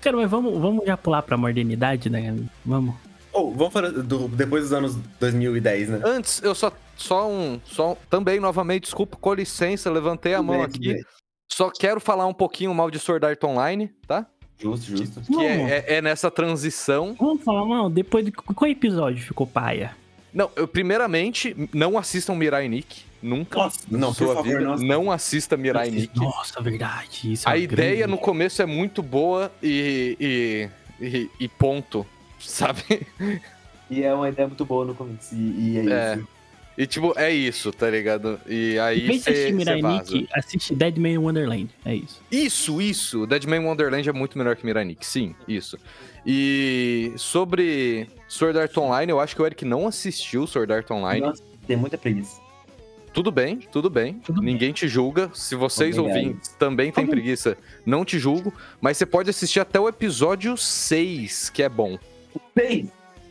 Cara, mas vamos, vamos já pular pra modernidade, né? Vamos. Ou, vamos falar do, depois dos anos 2010, né? Antes, eu só, só um. Só, também, novamente, desculpa, com licença, levantei a mão aqui. Só quero falar um pouquinho mal de Sword Art Online, tá? Justo, justo. Que é, é- é nessa transição. Vamos falar, mano, depois de qual episódio ficou paia? Não, eu, primeiramente, não assistam Mirai Nikki. Nunca. Nossa, não, na sua favor, vida. não. Não assista Mirai Nikki. Nossa, verdade. Isso é A ideia grande- no começo é muito boa e, e, e, e ponto, *laughs* sabe? E é uma ideia muito boa no começo. E, e é, É. isso. E tipo, é isso, tá ligado? E aí Em vez de você assistir Mirai. Nikki, assiste Dead Man Wonderland. É isso. Isso, isso. Deadman Wonderland é muito melhor que Mirai Nikki. Sim, isso. E sobre Sword Art Online, eu acho que o Eric não assistiu Sword Art Online. Nossa, tem muita preguiça. Tudo bem, tudo bem. Tudo bem. Ninguém te julga. Se vocês Obrigado. ouvintes também têm preguiça, não te julgo. Mas você pode assistir até o episódio 6, que é bom. Seis!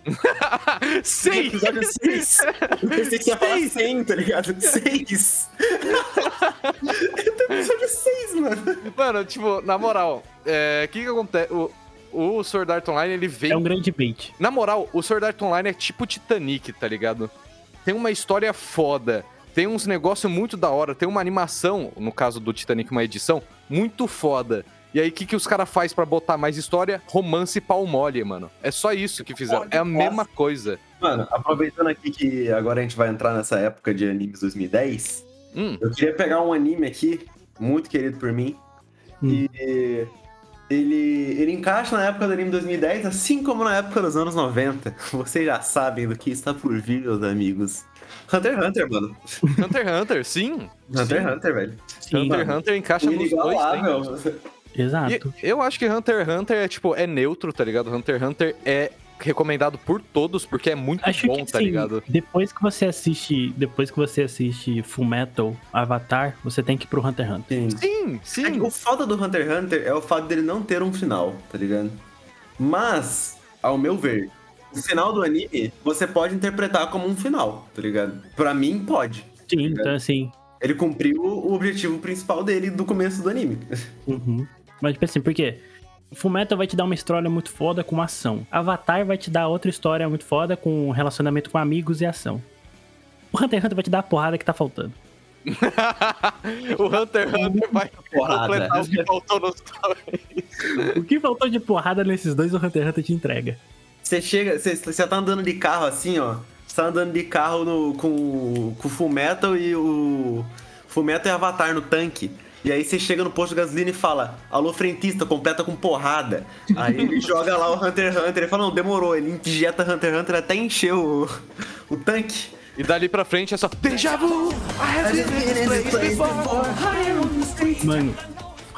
*laughs* Seis! Episódio 6! Eu pensei que ia falar 100, tá ligado? 6! episódio 6, mano. Mano, tipo, na moral, o que que acontece? O, o Sword Art Online, ele vem É um grande bait. Na moral, o Sword Art Online é tipo Titanic, tá ligado? Tem uma história foda, tem uns negócios muito da hora, tem uma animação, no caso do Titanic, uma edição, muito foda. E aí, o que, que os caras fazem pra botar mais história? Romance pau mole, mano. É só isso que fizeram. É a mesma coisa. Mano, aproveitando aqui que agora a gente vai entrar nessa época de animes 2010, Hum, eu queria pegar um anime aqui, muito querido por mim, Hum. e ele, ele encaixa na época do anime 2010, assim como na época dos anos 90. *laughs* Vocês já sabem do que está por vir, meus amigos. Hunter x Hunter, mano. Hunter x Hunter, sim. Hunter x Hunter, velho. Sim, Hunter x Hunter encaixa nos dois. exato. E eu acho que Hunter x Hunter é tipo, é neutro, tá ligado? Hunter x Hunter é recomendado por todos porque é muito Acho bom, que tá sim, ligado? depois que você assiste, depois que você assiste Full Metal Avatar, você tem que ir pro Hunter x Hunter. Sim. Sim, É sim. O foda do Hunter x Hunter é o fato dele não ter um final, tá ligado? Mas, ao meu ver, o final do anime você pode interpretar como um final, tá ligado? Pra mim, pode. Sim, então assim, Ele cumpriu o objetivo principal dele do começo do anime. Uhum. Mas, tipo assim, por quê? Fullmetal vai te dar uma história muito foda com ação. Avatar vai te dar outra história muito foda com relacionamento com amigos e ação. O Hunter x Hunter vai te dar a porrada que tá faltando. *laughs* o Hunter x Hunter vai completar o que faltou nos dois. O que faltou de porrada nesses dois, o Hunter x Hunter te entrega. Você chega, você, você tá andando de carro assim, ó. Você tá andando de carro no, com, com o Full Metal e o. Full Metal e Avatar no tanque. E aí você chega no posto de gasolina e fala, alô frentista, completa com porrada. Aí ele *laughs* joga lá o Hunter x Hunter e fala, não, demorou. Ele injeta Hunter x Hunter até encher o, o tanque. E dali pra frente é só Deja vu! Mano,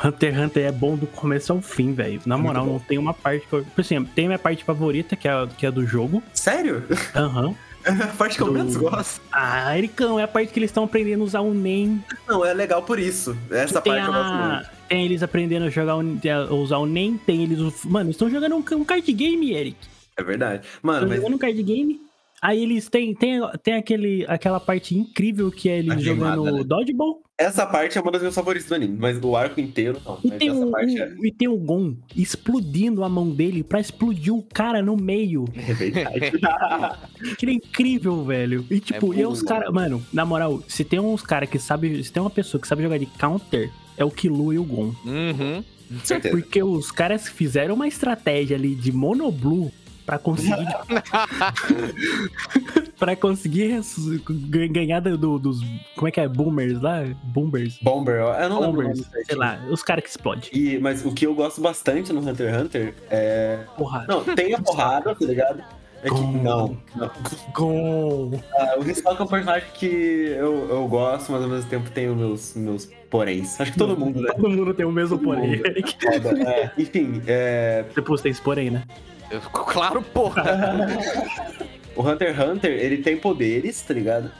Hunter x Hunter é bom do começo ao fim, velho. Na moral, não tem uma parte que eu. Por exemplo, tem a minha parte favorita, que é a, que é a do jogo. Sério? Aham. *laughs* É a parte que eu menos gosto. Ah, Ericão, é a parte que eles estão aprendendo a usar o NEM. Não, é legal por isso. Essa tem, parte eu gosto a... muito. tem eles aprendendo a jogar o... a usar o NEM, tem eles. Mano, estão jogando um, um card game, Eric. É verdade. Mano, Estão mas jogando um card game. Aí eles têm, tem, tem aquele, aquela parte incrível que é eles jogando né? Dodgeball. essa parte é uma das minhas favoritas do anime. Mas o arco inteiro, não. E Mas tem, essa um, parte é, e tem o Gon explodindo a mão dele pra explodir o cara no meio. *laughs* é verdade. *laughs* Aquilo é incrível, velho. E tipo, É e os caras. Mano, na moral, se tem uns caras que sabe. Se tem uma pessoa que sabe jogar de counter, é o Killua e o Gon. Uhum. Certeza. Porque os caras fizeram uma estratégia ali de monoblue pra conseguir. *laughs* *laughs* pra conseguir ganhar do- do- dos. Como é que é? Boomers lá? Boomers. Bomber, eu não lembro Bombers. Sei certinho. lá, os caras que explodem. E, mas o que eu gosto bastante no Hunter x Hunter é. Porra. Não, tem a porrada, tá ligado? É que. Não, não. Ah, o Hisoka é um personagem que eu, eu gosto, mas ao mesmo tempo tem os meus, meus poréns. Acho que todo mundo, né? Todo mundo tem o mesmo Todo porém. mundo. Foda, é. Enfim, é, Depois tem esse porém, né? Eu- Claro, porra. *laughs* o Hunter x Hunter, ele tem poderes, tá ligado?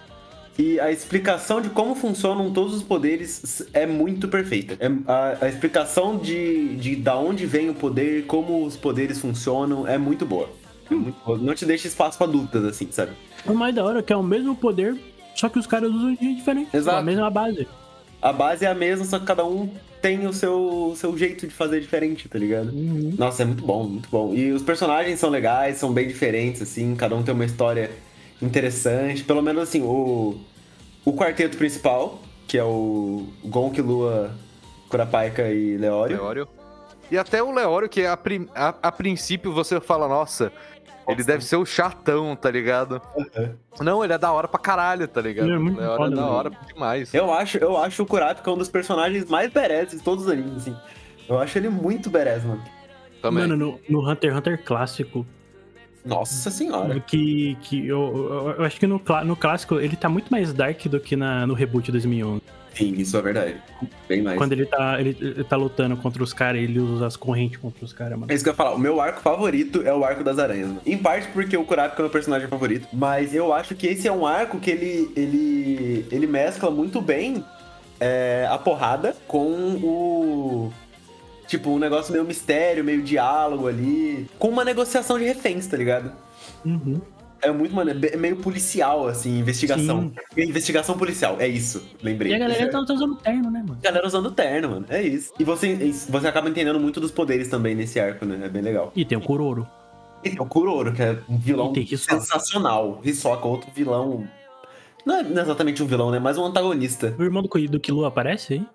E a explicação de como funcionam todos os poderes é muito perfeita. É- a, a explicação de, de da onde vem o poder, como os poderes funcionam, é muito boa. É muito boa. Não te deixa espaço pra dúvidas, assim, sabe? O mais da hora é que é o mesmo poder, só que os caras usam de diferente. Exato. A mesma base. A base é a mesma, só que cada um tem o seu, seu jeito de fazer diferente, tá ligado? Uhum. Nossa, é muito bom, muito bom. E os personagens são legais, são bem diferentes, assim, cada um tem uma história interessante. Pelo menos, assim, o, o quarteto principal, que é o Gon, Killua, Kurapika e Leório. Leório. E até o Leório, que a, prim- a- a princípio você fala, nossa, ele deve ser o chatão, tá ligado? Não, ele é da hora pra caralho, tá ligado? Ele é muito o Leório é foda, da mano. hora demais. Eu acho, eu acho o Kurapika um dos personagens mais badass de todos os animes, assim. Eu acho ele muito badass, mano. Também. Mano, no, no Hunter x Hunter clássico, Nossa senhora. que, que eu, eu, eu acho que no, clá- no clássico ele tá muito mais dark do que na, no reboot de 2011. Sim, isso é verdade. Bem mais. Quando ele tá, ele, ele tá lutando contra os caras, ele usa as correntes contra os caras, mano. É isso que eu ia falar. O meu arco favorito é o arco das aranhas. mano. Em parte porque o Kurapika é o meu personagem favorito. Mas eu acho que esse é um arco que ele, ele, ele mescla muito bem é, a porrada com o. Tipo, um negócio meio mistério, meio diálogo ali. Com uma negociação de reféns, tá ligado? Uhum. É muito mano, é meio policial, assim, investigação. Investigação policial, é isso. Lembrei. E a galera tá, tá usando terno, né, mano? Galera usando terno, mano. É isso. E você, você acaba entendendo muito dos poderes também nesse arco, né? É bem legal. E tem o Kuroro. E tem o Kuroro, que é um vilão sensacional. Hisoka, outro vilão. Não é exatamente um vilão, né? Mas um antagonista. O irmão do, do Killua aparece aí?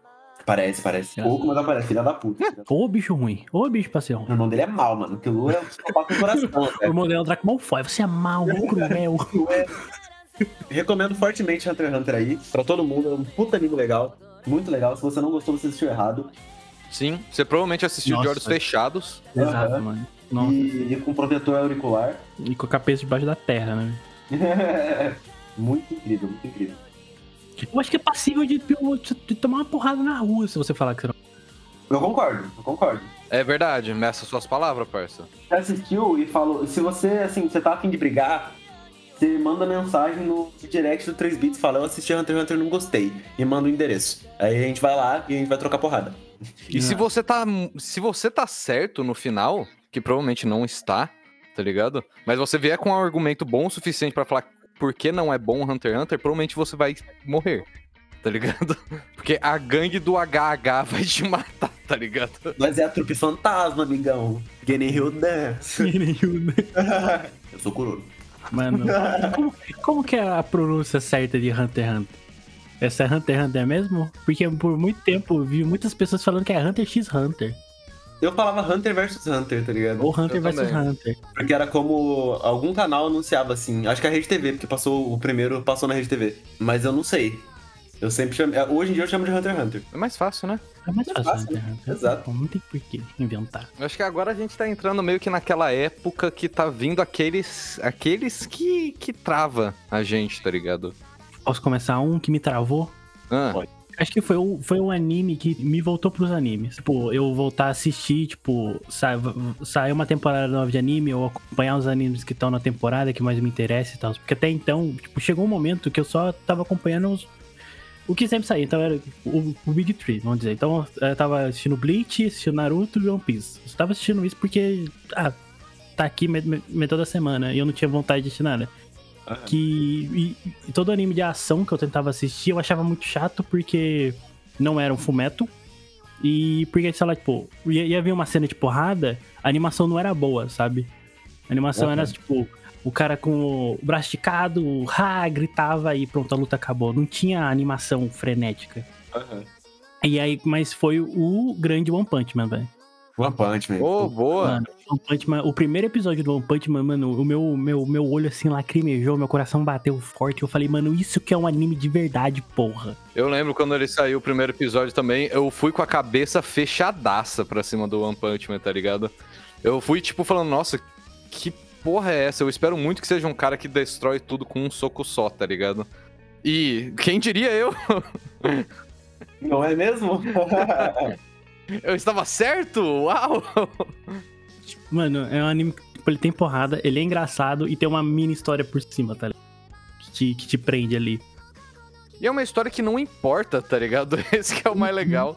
Parece, parece. É. Pouco, mas aparece. Filha da puta. Ô bicho ruim. Ô bicho pra ser ruim. O irmão dele é mal, mano. Que o Lu é um psicopata com coração, O irmão dele é o Draco Malfoy. Você é mal, cruel. É. Recomendo fortemente Hunter x Hunter aí. Pra todo mundo. É um puta anime legal. Muito legal. Se você não gostou, você assistiu errado. Sim, você provavelmente assistiu de Nossa. olhos fechados. Exato, Aham. mano. Nossa. E, e com protetor auricular. E com a cabeça debaixo da terra, né? *laughs* muito incrível, muito incrível. Eu acho que é passível de, de tomar uma porrada na rua se você falar que você não. Eu concordo, eu concordo. É verdade, meça suas palavras, parça. Você assistiu e falou, se você, assim, você tá afim de brigar, você manda mensagem no direct do 3 bits, fala, eu assisti Hunter x Hunter e não gostei, e manda o endereço. Aí a gente vai lá e a gente vai trocar porrada. E se você tá. Se você tá certo no final, que provavelmente não está, tá ligado? Mas você vier com um argumento bom o suficiente pra falar por que não é bom Hunter x Hunter, provavelmente você vai morrer. Tá ligado? *laughs* Porque a gangue do HH vai te matar, tá ligado? Nós é a trupe fantasma, amigão. Genen Hill Dance. *laughs* *laughs* eu sou Kuroro. Mano, como, como que é a pronúncia certa de Hunter x Hunter? Essa é Hunter x Hunter mesmo? Porque por muito tempo eu vi muitas pessoas falando que é Hunter x Hunter. Eu falava Hunter versus Hunter, tá ligado? Ou Hunter vs. Hunter. Porque era como algum canal anunciava assim. Acho que a Rede TV, porque passou o primeiro, passou na Rede TV. Mas eu não sei. Eu sempre chamo. Hoje em dia eu chamo de Hunter x Hunter. É mais fácil, né? É mais É fácil fácil, Hunter x Hunter. Exato. Não tem por que inventar. Eu acho que agora a gente tá entrando meio que naquela época que tá vindo aqueles. aqueles que, que trava a gente, tá ligado? Posso começar um que me travou? Ah, Pode. Acho que foi o, foi o anime que me voltou pros animes. Tipo, eu voltar a assistir, tipo, sa sair uma temporada nova de anime, ou acompanhar os animes que estão na temporada que mais me interessa e tal. Porque até então, tipo, chegou um momento que eu só tava acompanhando os, o que sempre saía. Então era o, o Big Three, vamos dizer. Então eu tava assistindo Bleach, assistindo Naruto e One Piece. Eu tava assistindo isso porque, ah, tá aqui me- me- me- toda semana e eu não tinha vontade de assistir nada. Que e, e todo anime de ação que eu tentava assistir eu achava muito chato porque não era um fumeto. E porque, sei lá, tipo, ia, ia vir uma cena de porrada, a animação não era boa, sabe? A animação era tipo, o cara com o braço esticado, ha, gritava e pronto, a luta acabou. Não tinha animação frenética. E aí, mas foi o grande One Punch Man, velho. One Punch Man. Ô, boa. Mano, One Punch Man, o primeiro episódio do One Punch Man, mano, o meu, meu, meu olho assim lacrimejou, meu coração bateu forte. Eu falei, mano, isso que é um anime de verdade, porra. Eu lembro quando ele saiu o primeiro episódio também, eu fui com a cabeça fechadaça pra cima do One Punch Man, tá ligado? Eu fui, tipo, falando, nossa, que porra é essa? Eu espero muito que seja um cara que destrói tudo com um soco só, tá ligado? E quem diria eu? *laughs* Não é mesmo? *laughs* Eu estava certo? Uau! Mano, é um anime que tipo, ele tem porrada, ele é engraçado e tem uma mini história por cima, tá ligado? Que te, que te prende ali. E é uma história que não importa, tá ligado? *laughs* Esse que é o mais legal.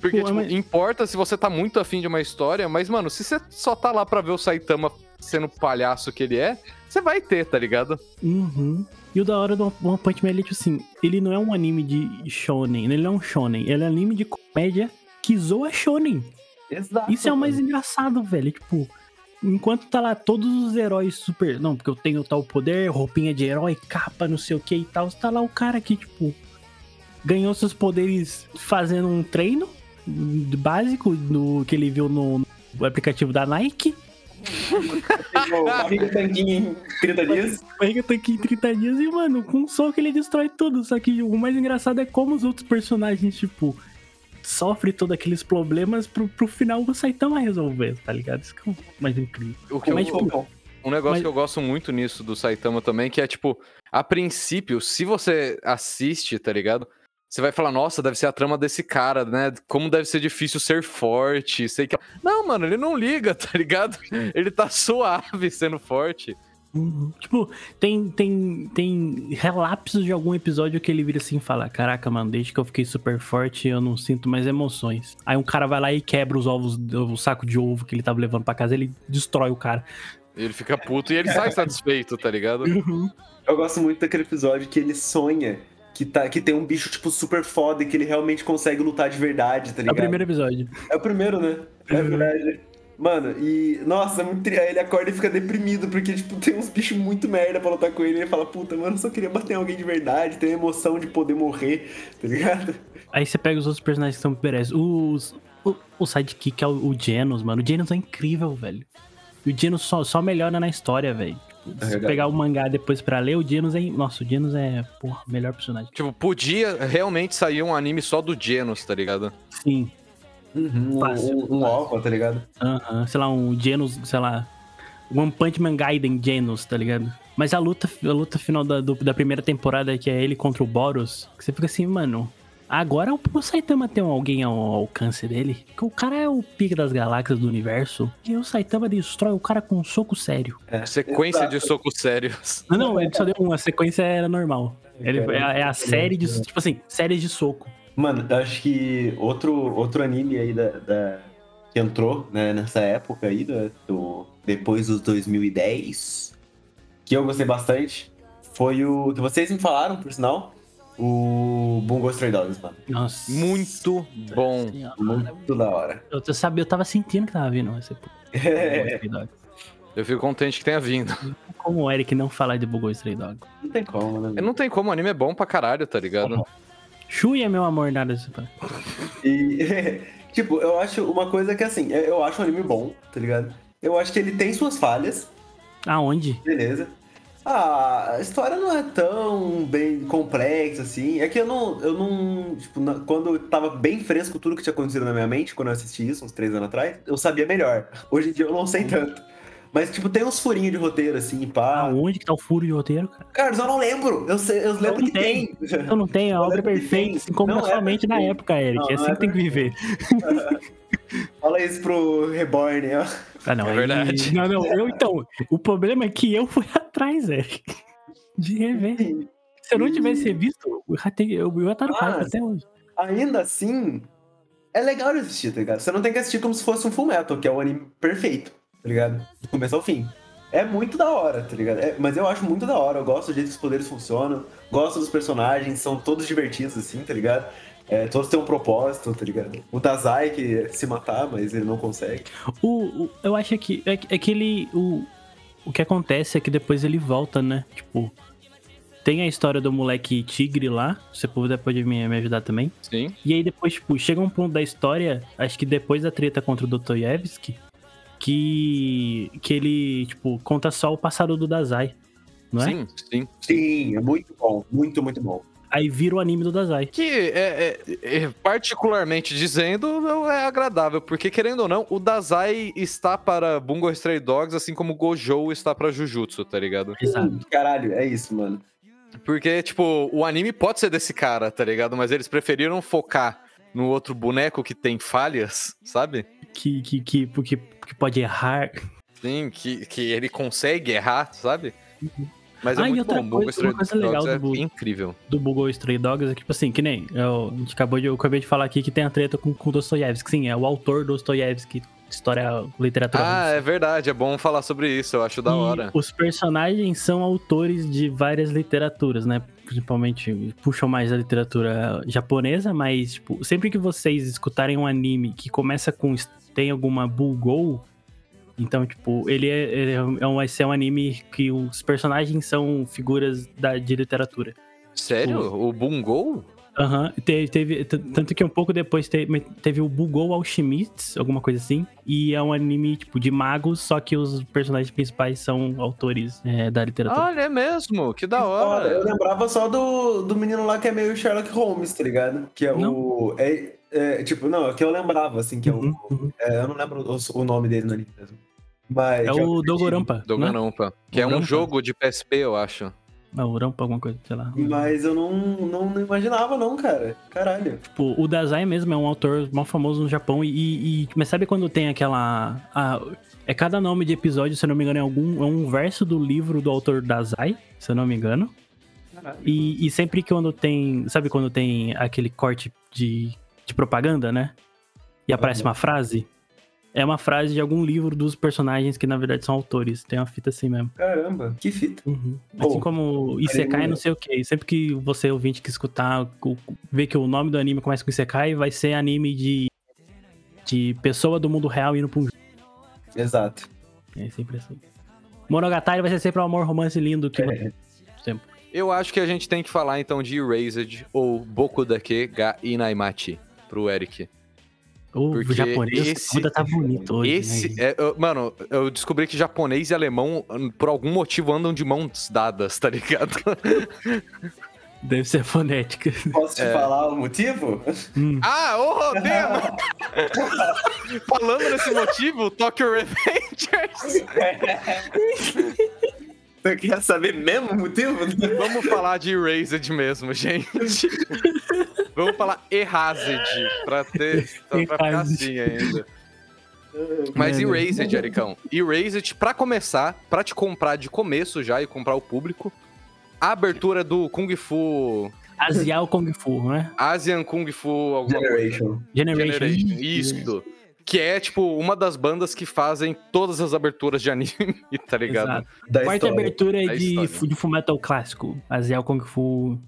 Porque, Pô, tipo, mas- importa se você tá muito afim de uma história, mas, mano, se você só tá lá pra ver o Saitama sendo o palhaço que ele é, você vai ter, tá ligado? Uhum. E o da hora do One Punch Man, ele, tipo assim, ele não é um anime de shonen, ele não é um shonen, ele é um anime de comédia que zoa shonen. Exato. Isso é o mais engraçado, velho. Tipo, enquanto tá lá todos os heróis super. Não, porque eu tenho tal poder, roupinha de herói, capa, não sei o que e tal. Tá lá o cara que, tipo, ganhou seus poderes fazendo um treino básico do que ele viu no, no aplicativo da Nike. Barriga tanquinho em 30 dias. Tá aqui em 30 dias e, mano, com um soco ele destrói tudo. Só que o mais engraçado é como os outros personagens, tipo, sofrem todos aqueles problemas pro, pro final o Saitama resolver, tá ligado? Isso que é o mais incrível. O que Mas, eu, tipo, Um negócio Mas- que eu gosto muito nisso do Saitama também, que é tipo, a princípio, se você assiste, tá ligado? Você vai falar, nossa, deve ser a trama desse cara, né? Como deve ser difícil ser forte, sei que. Não, mano, ele não liga, *laughs* tá ligado? Ele tá suave sendo forte. Uhum. Tipo, tem, tem, tem relapsos de algum episódio que ele vira assim e fala: Caraca, mano, desde que eu fiquei super forte, eu não sinto mais emoções. Aí um cara vai lá e quebra os ovos, o saco de ovo que ele tava levando pra casa, ele destrói o cara. Ele fica puto e ele sai satisfeito, tá ligado? Eu gosto muito daquele episódio que ele sonha que, tá, que tem um bicho, tipo, super foda e que ele realmente consegue lutar de verdade, tá É o ligado? primeiro episódio. É o primeiro, né? É verdade. Mano, e. Nossa, é muito tri... Aí ele acorda e fica deprimido, porque, tipo, tem uns bichos muito merda pra lutar com ele. E ele fala, puta, mano, eu só queria bater em alguém de verdade, ter a emoção de poder morrer, tá ligado? Aí você pega os outros personagens que são merecem. Os, o, o sidekick é o, o Genos, mano. O Genos é incrível, velho. E o Genos só, só melhora na história, velho. Tipo, Se pegar o mangá depois pra ler, o Genos é. Nossa, o Genos é, porra, o melhor personagem. Tipo, podia realmente sair um anime só do Genos, tá ligado? Sim. Uhum, um, Fácil, um, um OVA, tá ligado? Aham, sei lá, um Genos, sei lá. One Punch Man Gaiden Genos, tá ligado? Mas a luta, a luta final da, do- da primeira temporada, que é ele contra o Boros, que você fica assim, mano. Agora o Saitama tem alguém ao alcance dele. Que o cara é o pique das galáxias do universo. E o Saitama destrói o cara com um soco sério. É, Sequência exato. de socos sérios. Não, não, ele só deu uma sequência era normal. Ele, é, a- é a série de. Tipo assim, séries de soco. Mano, eu acho que outro, outro anime aí da, da- que entrou né, nessa época aí, do, do- depois dos 2010, que eu gostei bastante, foi o que vocês me falaram, por sinal, o Bungo Stray Dogs, mano. Nossa. Muito bom. Senhora. Muito da hora. Eu, eu sabia, eu tava sentindo que tava vindo esse É, *laughs* Eu fico contente que tenha vindo. Como o Eric não falar de Bugou Stray Dog? não tem como, né? Não tem como, o anime é bom pra caralho, tá ligado? Shui é meu amor, nada pai. E, *laughs* tipo, eu acho uma coisa que assim, eu- eu acho um anime bom, tá ligado? Eu acho que ele tem suas falhas, Aonde? beleza. Ah, a história não é tão bem complexa assim. É que eu não. Eu não. Tipo, na- quando tava bem fresco tudo que tinha acontecido na minha mente, quando eu assisti isso, uns três anos atrás, eu sabia melhor. Hoje em dia eu não sei tanto. Mas, tipo, tem uns furinhos de roteiro, assim, pá. Aonde que tá o furo de roteiro, cara? Carlos, eu não lembro. Eu, sei, eu lembro Não que tem. tem. *laughs* Eu não tenho, a obra que perfeita, assim como Não na é sua mente na época, Eric. Não, é assim é que tem que viver. *laughs* Fala isso pro Reborn, ó. Ah, não, É verdade. Não, não, eu então. O problema é que eu fui *laughs* atrás, Eric. De rever. Se eu não tivesse visto, eu ia estar no hype até hoje. Ainda assim, é legal de assistir, tá ligado? Você não tem que assistir como se fosse um Full Metal, que é o anime perfeito, tá ligado? Do começo ao fim. É muito da hora, tá ligado? É- mas eu acho muito da hora, eu gosto do jeito que os poderes funcionam, gosto dos personagens, são todos divertidos, assim, tá ligado? É, todos têm um propósito, tá ligado? O Dazai que se matar, mas ele não consegue. O, o- eu acho que é, que- é que ele. O, o que acontece é que depois ele volta, né? Tipo. Tem a história do moleque tigre lá. Você puder pode me, me ajudar também. Sim. E aí depois, tipo, chega um ponto da história, acho que depois da treta contra o Dostoiévski, que. que ele, tipo, conta só o passado do Dazai. Não é? Sim, sim. Sim, é muito bom, muito, muito bom. Aí vira o anime do Dazai. Que é, é- é, particularmente dizendo, não é agradável, porque querendo ou não, o Dazai está para Bungo Stray Dogs, assim como o Gojo está para Jujutsu, tá ligado? Exato. Caralho, é isso, mano. Porque, tipo, o anime pode ser desse cara, tá ligado? Mas eles preferiram focar no outro boneco que tem falhas, sabe? Que, que, que, que, que pode errar. Sim, que, que ele consegue errar, sabe? Mas é Ah, muito bom, coisa- uma coisa legal é do- incrível. do Bugou Stray Dogs é tipo assim, que nem eu, a gente acabou de, eu acabei de falar aqui que tem a treta com, com Dostoiévski. Sim, é o autor Dostoiévski, história, literatura Ah, russa. é verdade, é bom falar sobre isso, eu acho da E hora. os personagens são autores de várias literaturas, né? Principalmente puxam mais da literatura japonesa, mas tipo, sempre que vocês escutarem um anime que começa com tem alguma Bugou, então, tipo, ele, é, ele é um, vai ser um anime que os personagens são figuras da, de literatura. Sério? O Bungo? Aham, teve, teve- t- tanto que um pouco depois teve, teve o Bugou Alchemists, alguma coisa assim, e é um anime, tipo, de magos, só que os personagens principais são autores é, da literatura. Olha, é mesmo, que da Eu hora. lembrava só do, do menino lá que é meio Sherlock Holmes, tá ligado? Que é o. É, é, tipo, não, é que eu lembrava, assim, que é o. Uhum, uhum. é, eu não lembro o, o nome dele no anime mesmo. Mas, É o Dogorampa. né? Doganumpa. Que é um jogo de PSP, eu acho. É o Rampa, alguma coisa, sei lá. Mas eu não, não, não imaginava, não, cara. Caralho. Tipo, o Dazai mesmo é um autor mal famoso no Japão e, e- mas sabe quando tem aquela a- é cada nome de episódio, se eu não me engano, é algum é um verso do livro do autor Dazai, se eu não me engano. E, e sempre que quando tem, sabe quando tem aquele corte de, de propaganda, né? E aparece uma frase, é uma frase de algum livro dos personagens que na verdade são autores. Tem uma fita assim mesmo. Caramba, que fita. Uhum. Pô, Assim como Isekai, não sei o que. Sempre que você ouvinte que escutar, ver que o nome do anime começa com Isekai, vai ser anime de, de pessoa do mundo real indo pra um. Exato. É sempre assim. Monogatari vai ser sempre um amor romance lindo que É. sempre. Eu acho que a gente tem que falar então de Erased ou Boku Dake ga Inaimachi pro Eric. O Porque japonês esse- tá bonito hoje. Esse né? é, eu- mano, eu descobri que japonês e alemão por algum motivo andam de mãos dadas, tá ligado? *laughs* Deve ser fonética. Posso te É. falar o motivo? Hum. Ah, ô Rodrigo! *laughs* Falando nesse motivo, Tokyo Revengers. *laughs* Você quer saber mesmo o motivo? Vamos falar de Erased mesmo, gente. Vamos falar Erased, pra, ter, pra ficar assim ainda. Mas. Erased, Ericão. Erased, pra começar, pra te comprar de começo já e comprar o público, a abertura do Kung Fu... Asial Kung Fu, né? Asian Kung Fu... Alguma coisa. Generation. Generation. Generation. Isso. Que é, tipo, uma das bandas que fazem todas as aberturas de anime, *laughs* tá ligado? Exato. Da Quarta história. abertura é Da de, história. de Fullmetal Clássico. Asial Kung Fu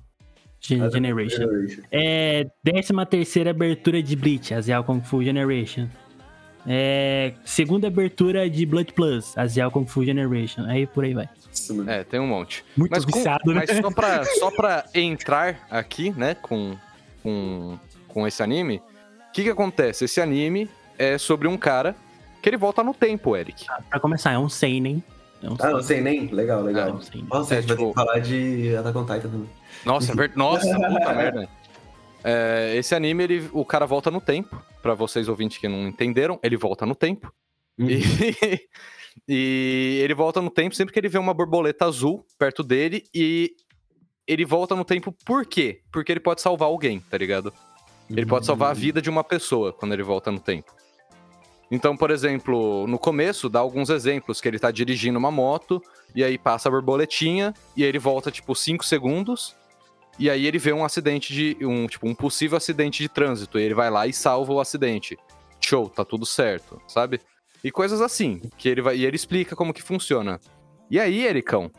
Gen- Generation. Generation. É, décima terceira abertura de Bleach, Asial Kung Fu Generation. É, segunda abertura de Blood Plus, Asial Kung Fu Generation. Aí por aí vai. É, tem um monte. Muito Mas, com- viciado, né? mas só, pra, *laughs* só pra entrar aqui, né, com, com, com esse anime, o que que acontece? Esse anime é sobre um cara que ele volta no tempo, Eric. Pra começar, é um seinen. É um Ah, não sei nem? Legal, É legal. seinen. Nossa, É, a gente vai ter tipo- que falar de Attack on Titan também. Nossa, é ver... *laughs* Nossa, puta merda. É, esse anime, ele, o cara volta no tempo. Pra vocês ouvintes que não entenderam, ele volta no tempo. E, *laughs* e ele volta no tempo sempre que ele vê uma borboleta azul perto dele e ele volta no tempo por quê? Porque ele pode salvar alguém, tá ligado? Ele pode salvar a vida de uma pessoa quando ele volta no tempo. Então, por exemplo, no começo dá alguns exemplos que ele tá dirigindo uma moto e aí passa a borboletinha e aí ele volta tipo 5 segundos e aí ele vê um acidente de um, tipo, um possível acidente de trânsito e ele vai lá e salva o acidente. Show, tá tudo certo, sabe? E coisas assim, que ele vai e ele explica como que funciona. E aí, Ericão,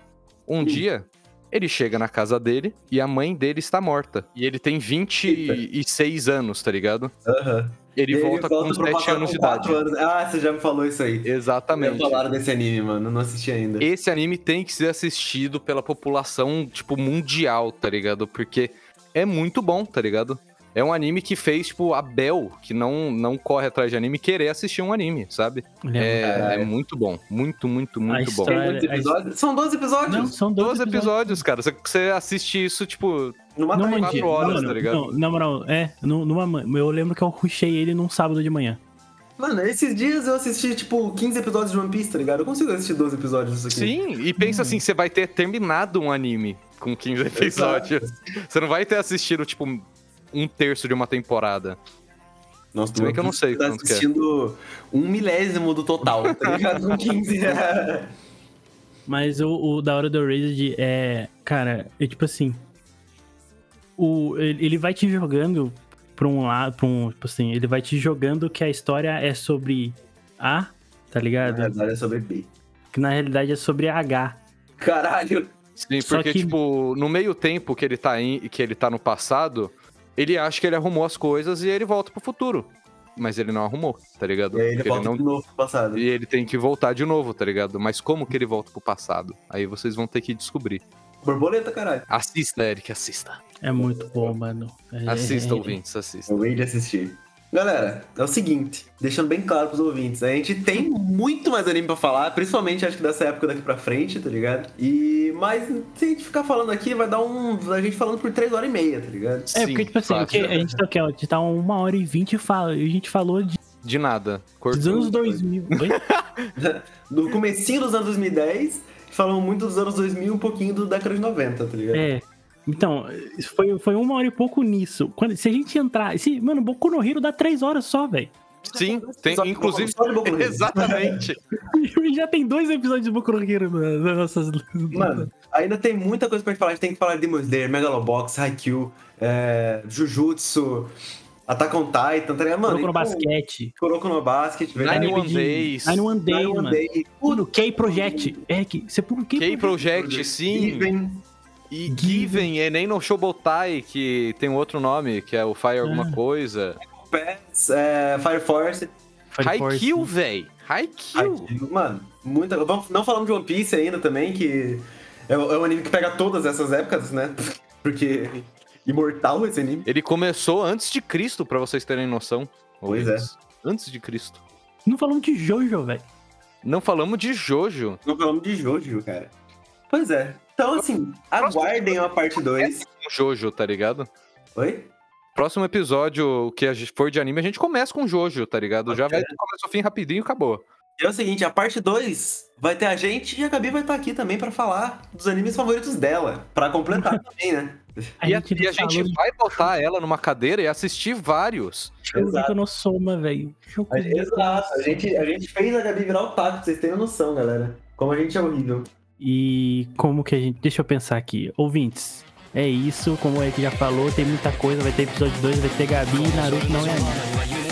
um dia ele chega na casa dele e a mãe dele está morta. E ele tem 26 anos, tá ligado? Aham. E Ele aí volta com pro 7 passado anos com de idade. anos. Ah, você já me falou isso aí. Já Exatamente. falaram desse anime, mano. Não assisti ainda. Esse anime tem que ser assistido pela população, tipo, mundial, tá ligado? Porque é muito bom, tá ligado? É um anime que fez, tipo, a Bel, que não, não corre atrás de anime, querer assistir um anime, sabe? Ele É, Caralho. é muito bom. Muito, muito, muito bom. Tem história- muitos episódios? São 12 episódios? Não, são 12 12 episódios, cara. Você- Você assiste isso, tipo. Numa Numa quatro dia. horas, Mano, tá ligado? Não, na moral, é, nu- numa, eu lembro que eu rushei ele num sábado de manhã. Mano, esses dias eu assisti, tipo, 15 episódios de One Piece, tá ligado? Eu consigo assistir 12 episódios disso aqui. Sim, e pensa assim: você vai ter terminado um anime com 15 episódios. Você não vai ter assistido, tipo, um terço de uma temporada. Nossa, Se bem que eu não sei tá é. assistindo um milésimo do total, tá ligado? *laughs* Com 15. Mas o, o da hora do Erased é. Cara, é tipo assim. O, ele ele vai te jogando pra um lado. Pra um, tipo assim, ele vai te jogando que a história é sobre A, tá Na ligado? verdade é sobre B. Que na realidade é sobre H. Caralho. Sim, Só porque, que- tipo, no meio tempo que ele tá em, que ele tá no passado, ele acha que ele arrumou as coisas e ele volta pro futuro. Mas ele não arrumou, tá ligado? E aí ele Porque volta não... de novo pro passado. E ele tem que voltar de novo, tá ligado? Mas como que ele volta pro passado? Aí vocês vão ter que descobrir. Borboleta, caralho. Assista, Eric, assista. É muito bom, mano. É- Assista, é- ouvintes, assista. Eu hei de assistir. Galera, é o seguinte, deixando bem claro pros ouvintes, a gente tem muito mais anime pra falar, principalmente acho que dessa época daqui pra frente, tá ligado? E mas se a gente ficar falando aqui, vai dar um. A gente falando por 3 horas e meia, tá ligado? É, Sim, porque, tipo assim, o que fácil. a gente tá aqui, ó, a gente tá uma hora e vinte e fala, e a gente falou de, De nada. dos Cortou. anos 2000. Oi? *laughs* Do comecinho dos anos 1010, falamos muito dos anos 2000 e um pouquinho do década de 90, tá ligado? É. Então, foi, foi uma hora e pouco nisso. Quando, se a gente entrar. Se, mano, Boku no Hero dá três horas só, velho. Sim, tem, Só inclusive. Boku- só de Boku no *laughs* Hero. Exatamente. E *laughs* já tem dois episódios de Boku no Hero na- nas nossas. Mano, ainda tem muita coisa pra gente falar. A gente tem que falar de Demon Slayer, Megalobox, Haikyuu, é, Jujutsu, Attack on Titan, tá ligado? Mano, Boku no basquete. Kuroko no Basket, verdade? Nine One Days. Nine One Day, Nine One mano. Day, Tudo, K-Project. É, que, você pula o K-Project. K-Project, sim. Given, E Given, e nem no Shobotai, que tem um outro nome, que é o Fire alguma Ah. coisa. Pass, é, Fire Force. Haikyuu, véi. Haikyuu. Mano, muita. Vamos, não falamos de One Piece ainda também, que é, é um anime que pega todas essas épocas, né? *laughs* Porque imortal esse anime. Ele começou antes de Cristo, pra vocês terem noção. Pois ouvintes. Antes de Cristo. Não falamos de Jojo, velho. Não falamos de Jojo. Não falamos de Jojo, cara. Pois é. Então, assim, aguardem a parte 2. com Jojo, tá ligado? Oi? Próximo episódio que a gente for de anime, a gente começa com Jojo, tá ligado? Já vai do começo ao fim rapidinho e acabou. E é o seguinte, a parte 2 vai ter a gente e a Gabi vai estar aqui também pra falar dos animes favoritos dela. Pra completar *laughs* também, né? A e a, gente e a gente vai botar ela numa cadeira e assistir vários. Shokugeki no Soma, velho. Exato. A gente, a gente fez a Gabi virar o taco, vocês terem noção, galera. Como a gente é horrível. E como que a gente. Deixa eu pensar aqui. Ouvintes, é isso. Como o Eric já falou, tem muita coisa. Vai ter episódio 2, vai ter Gabi e Naruto não é anime.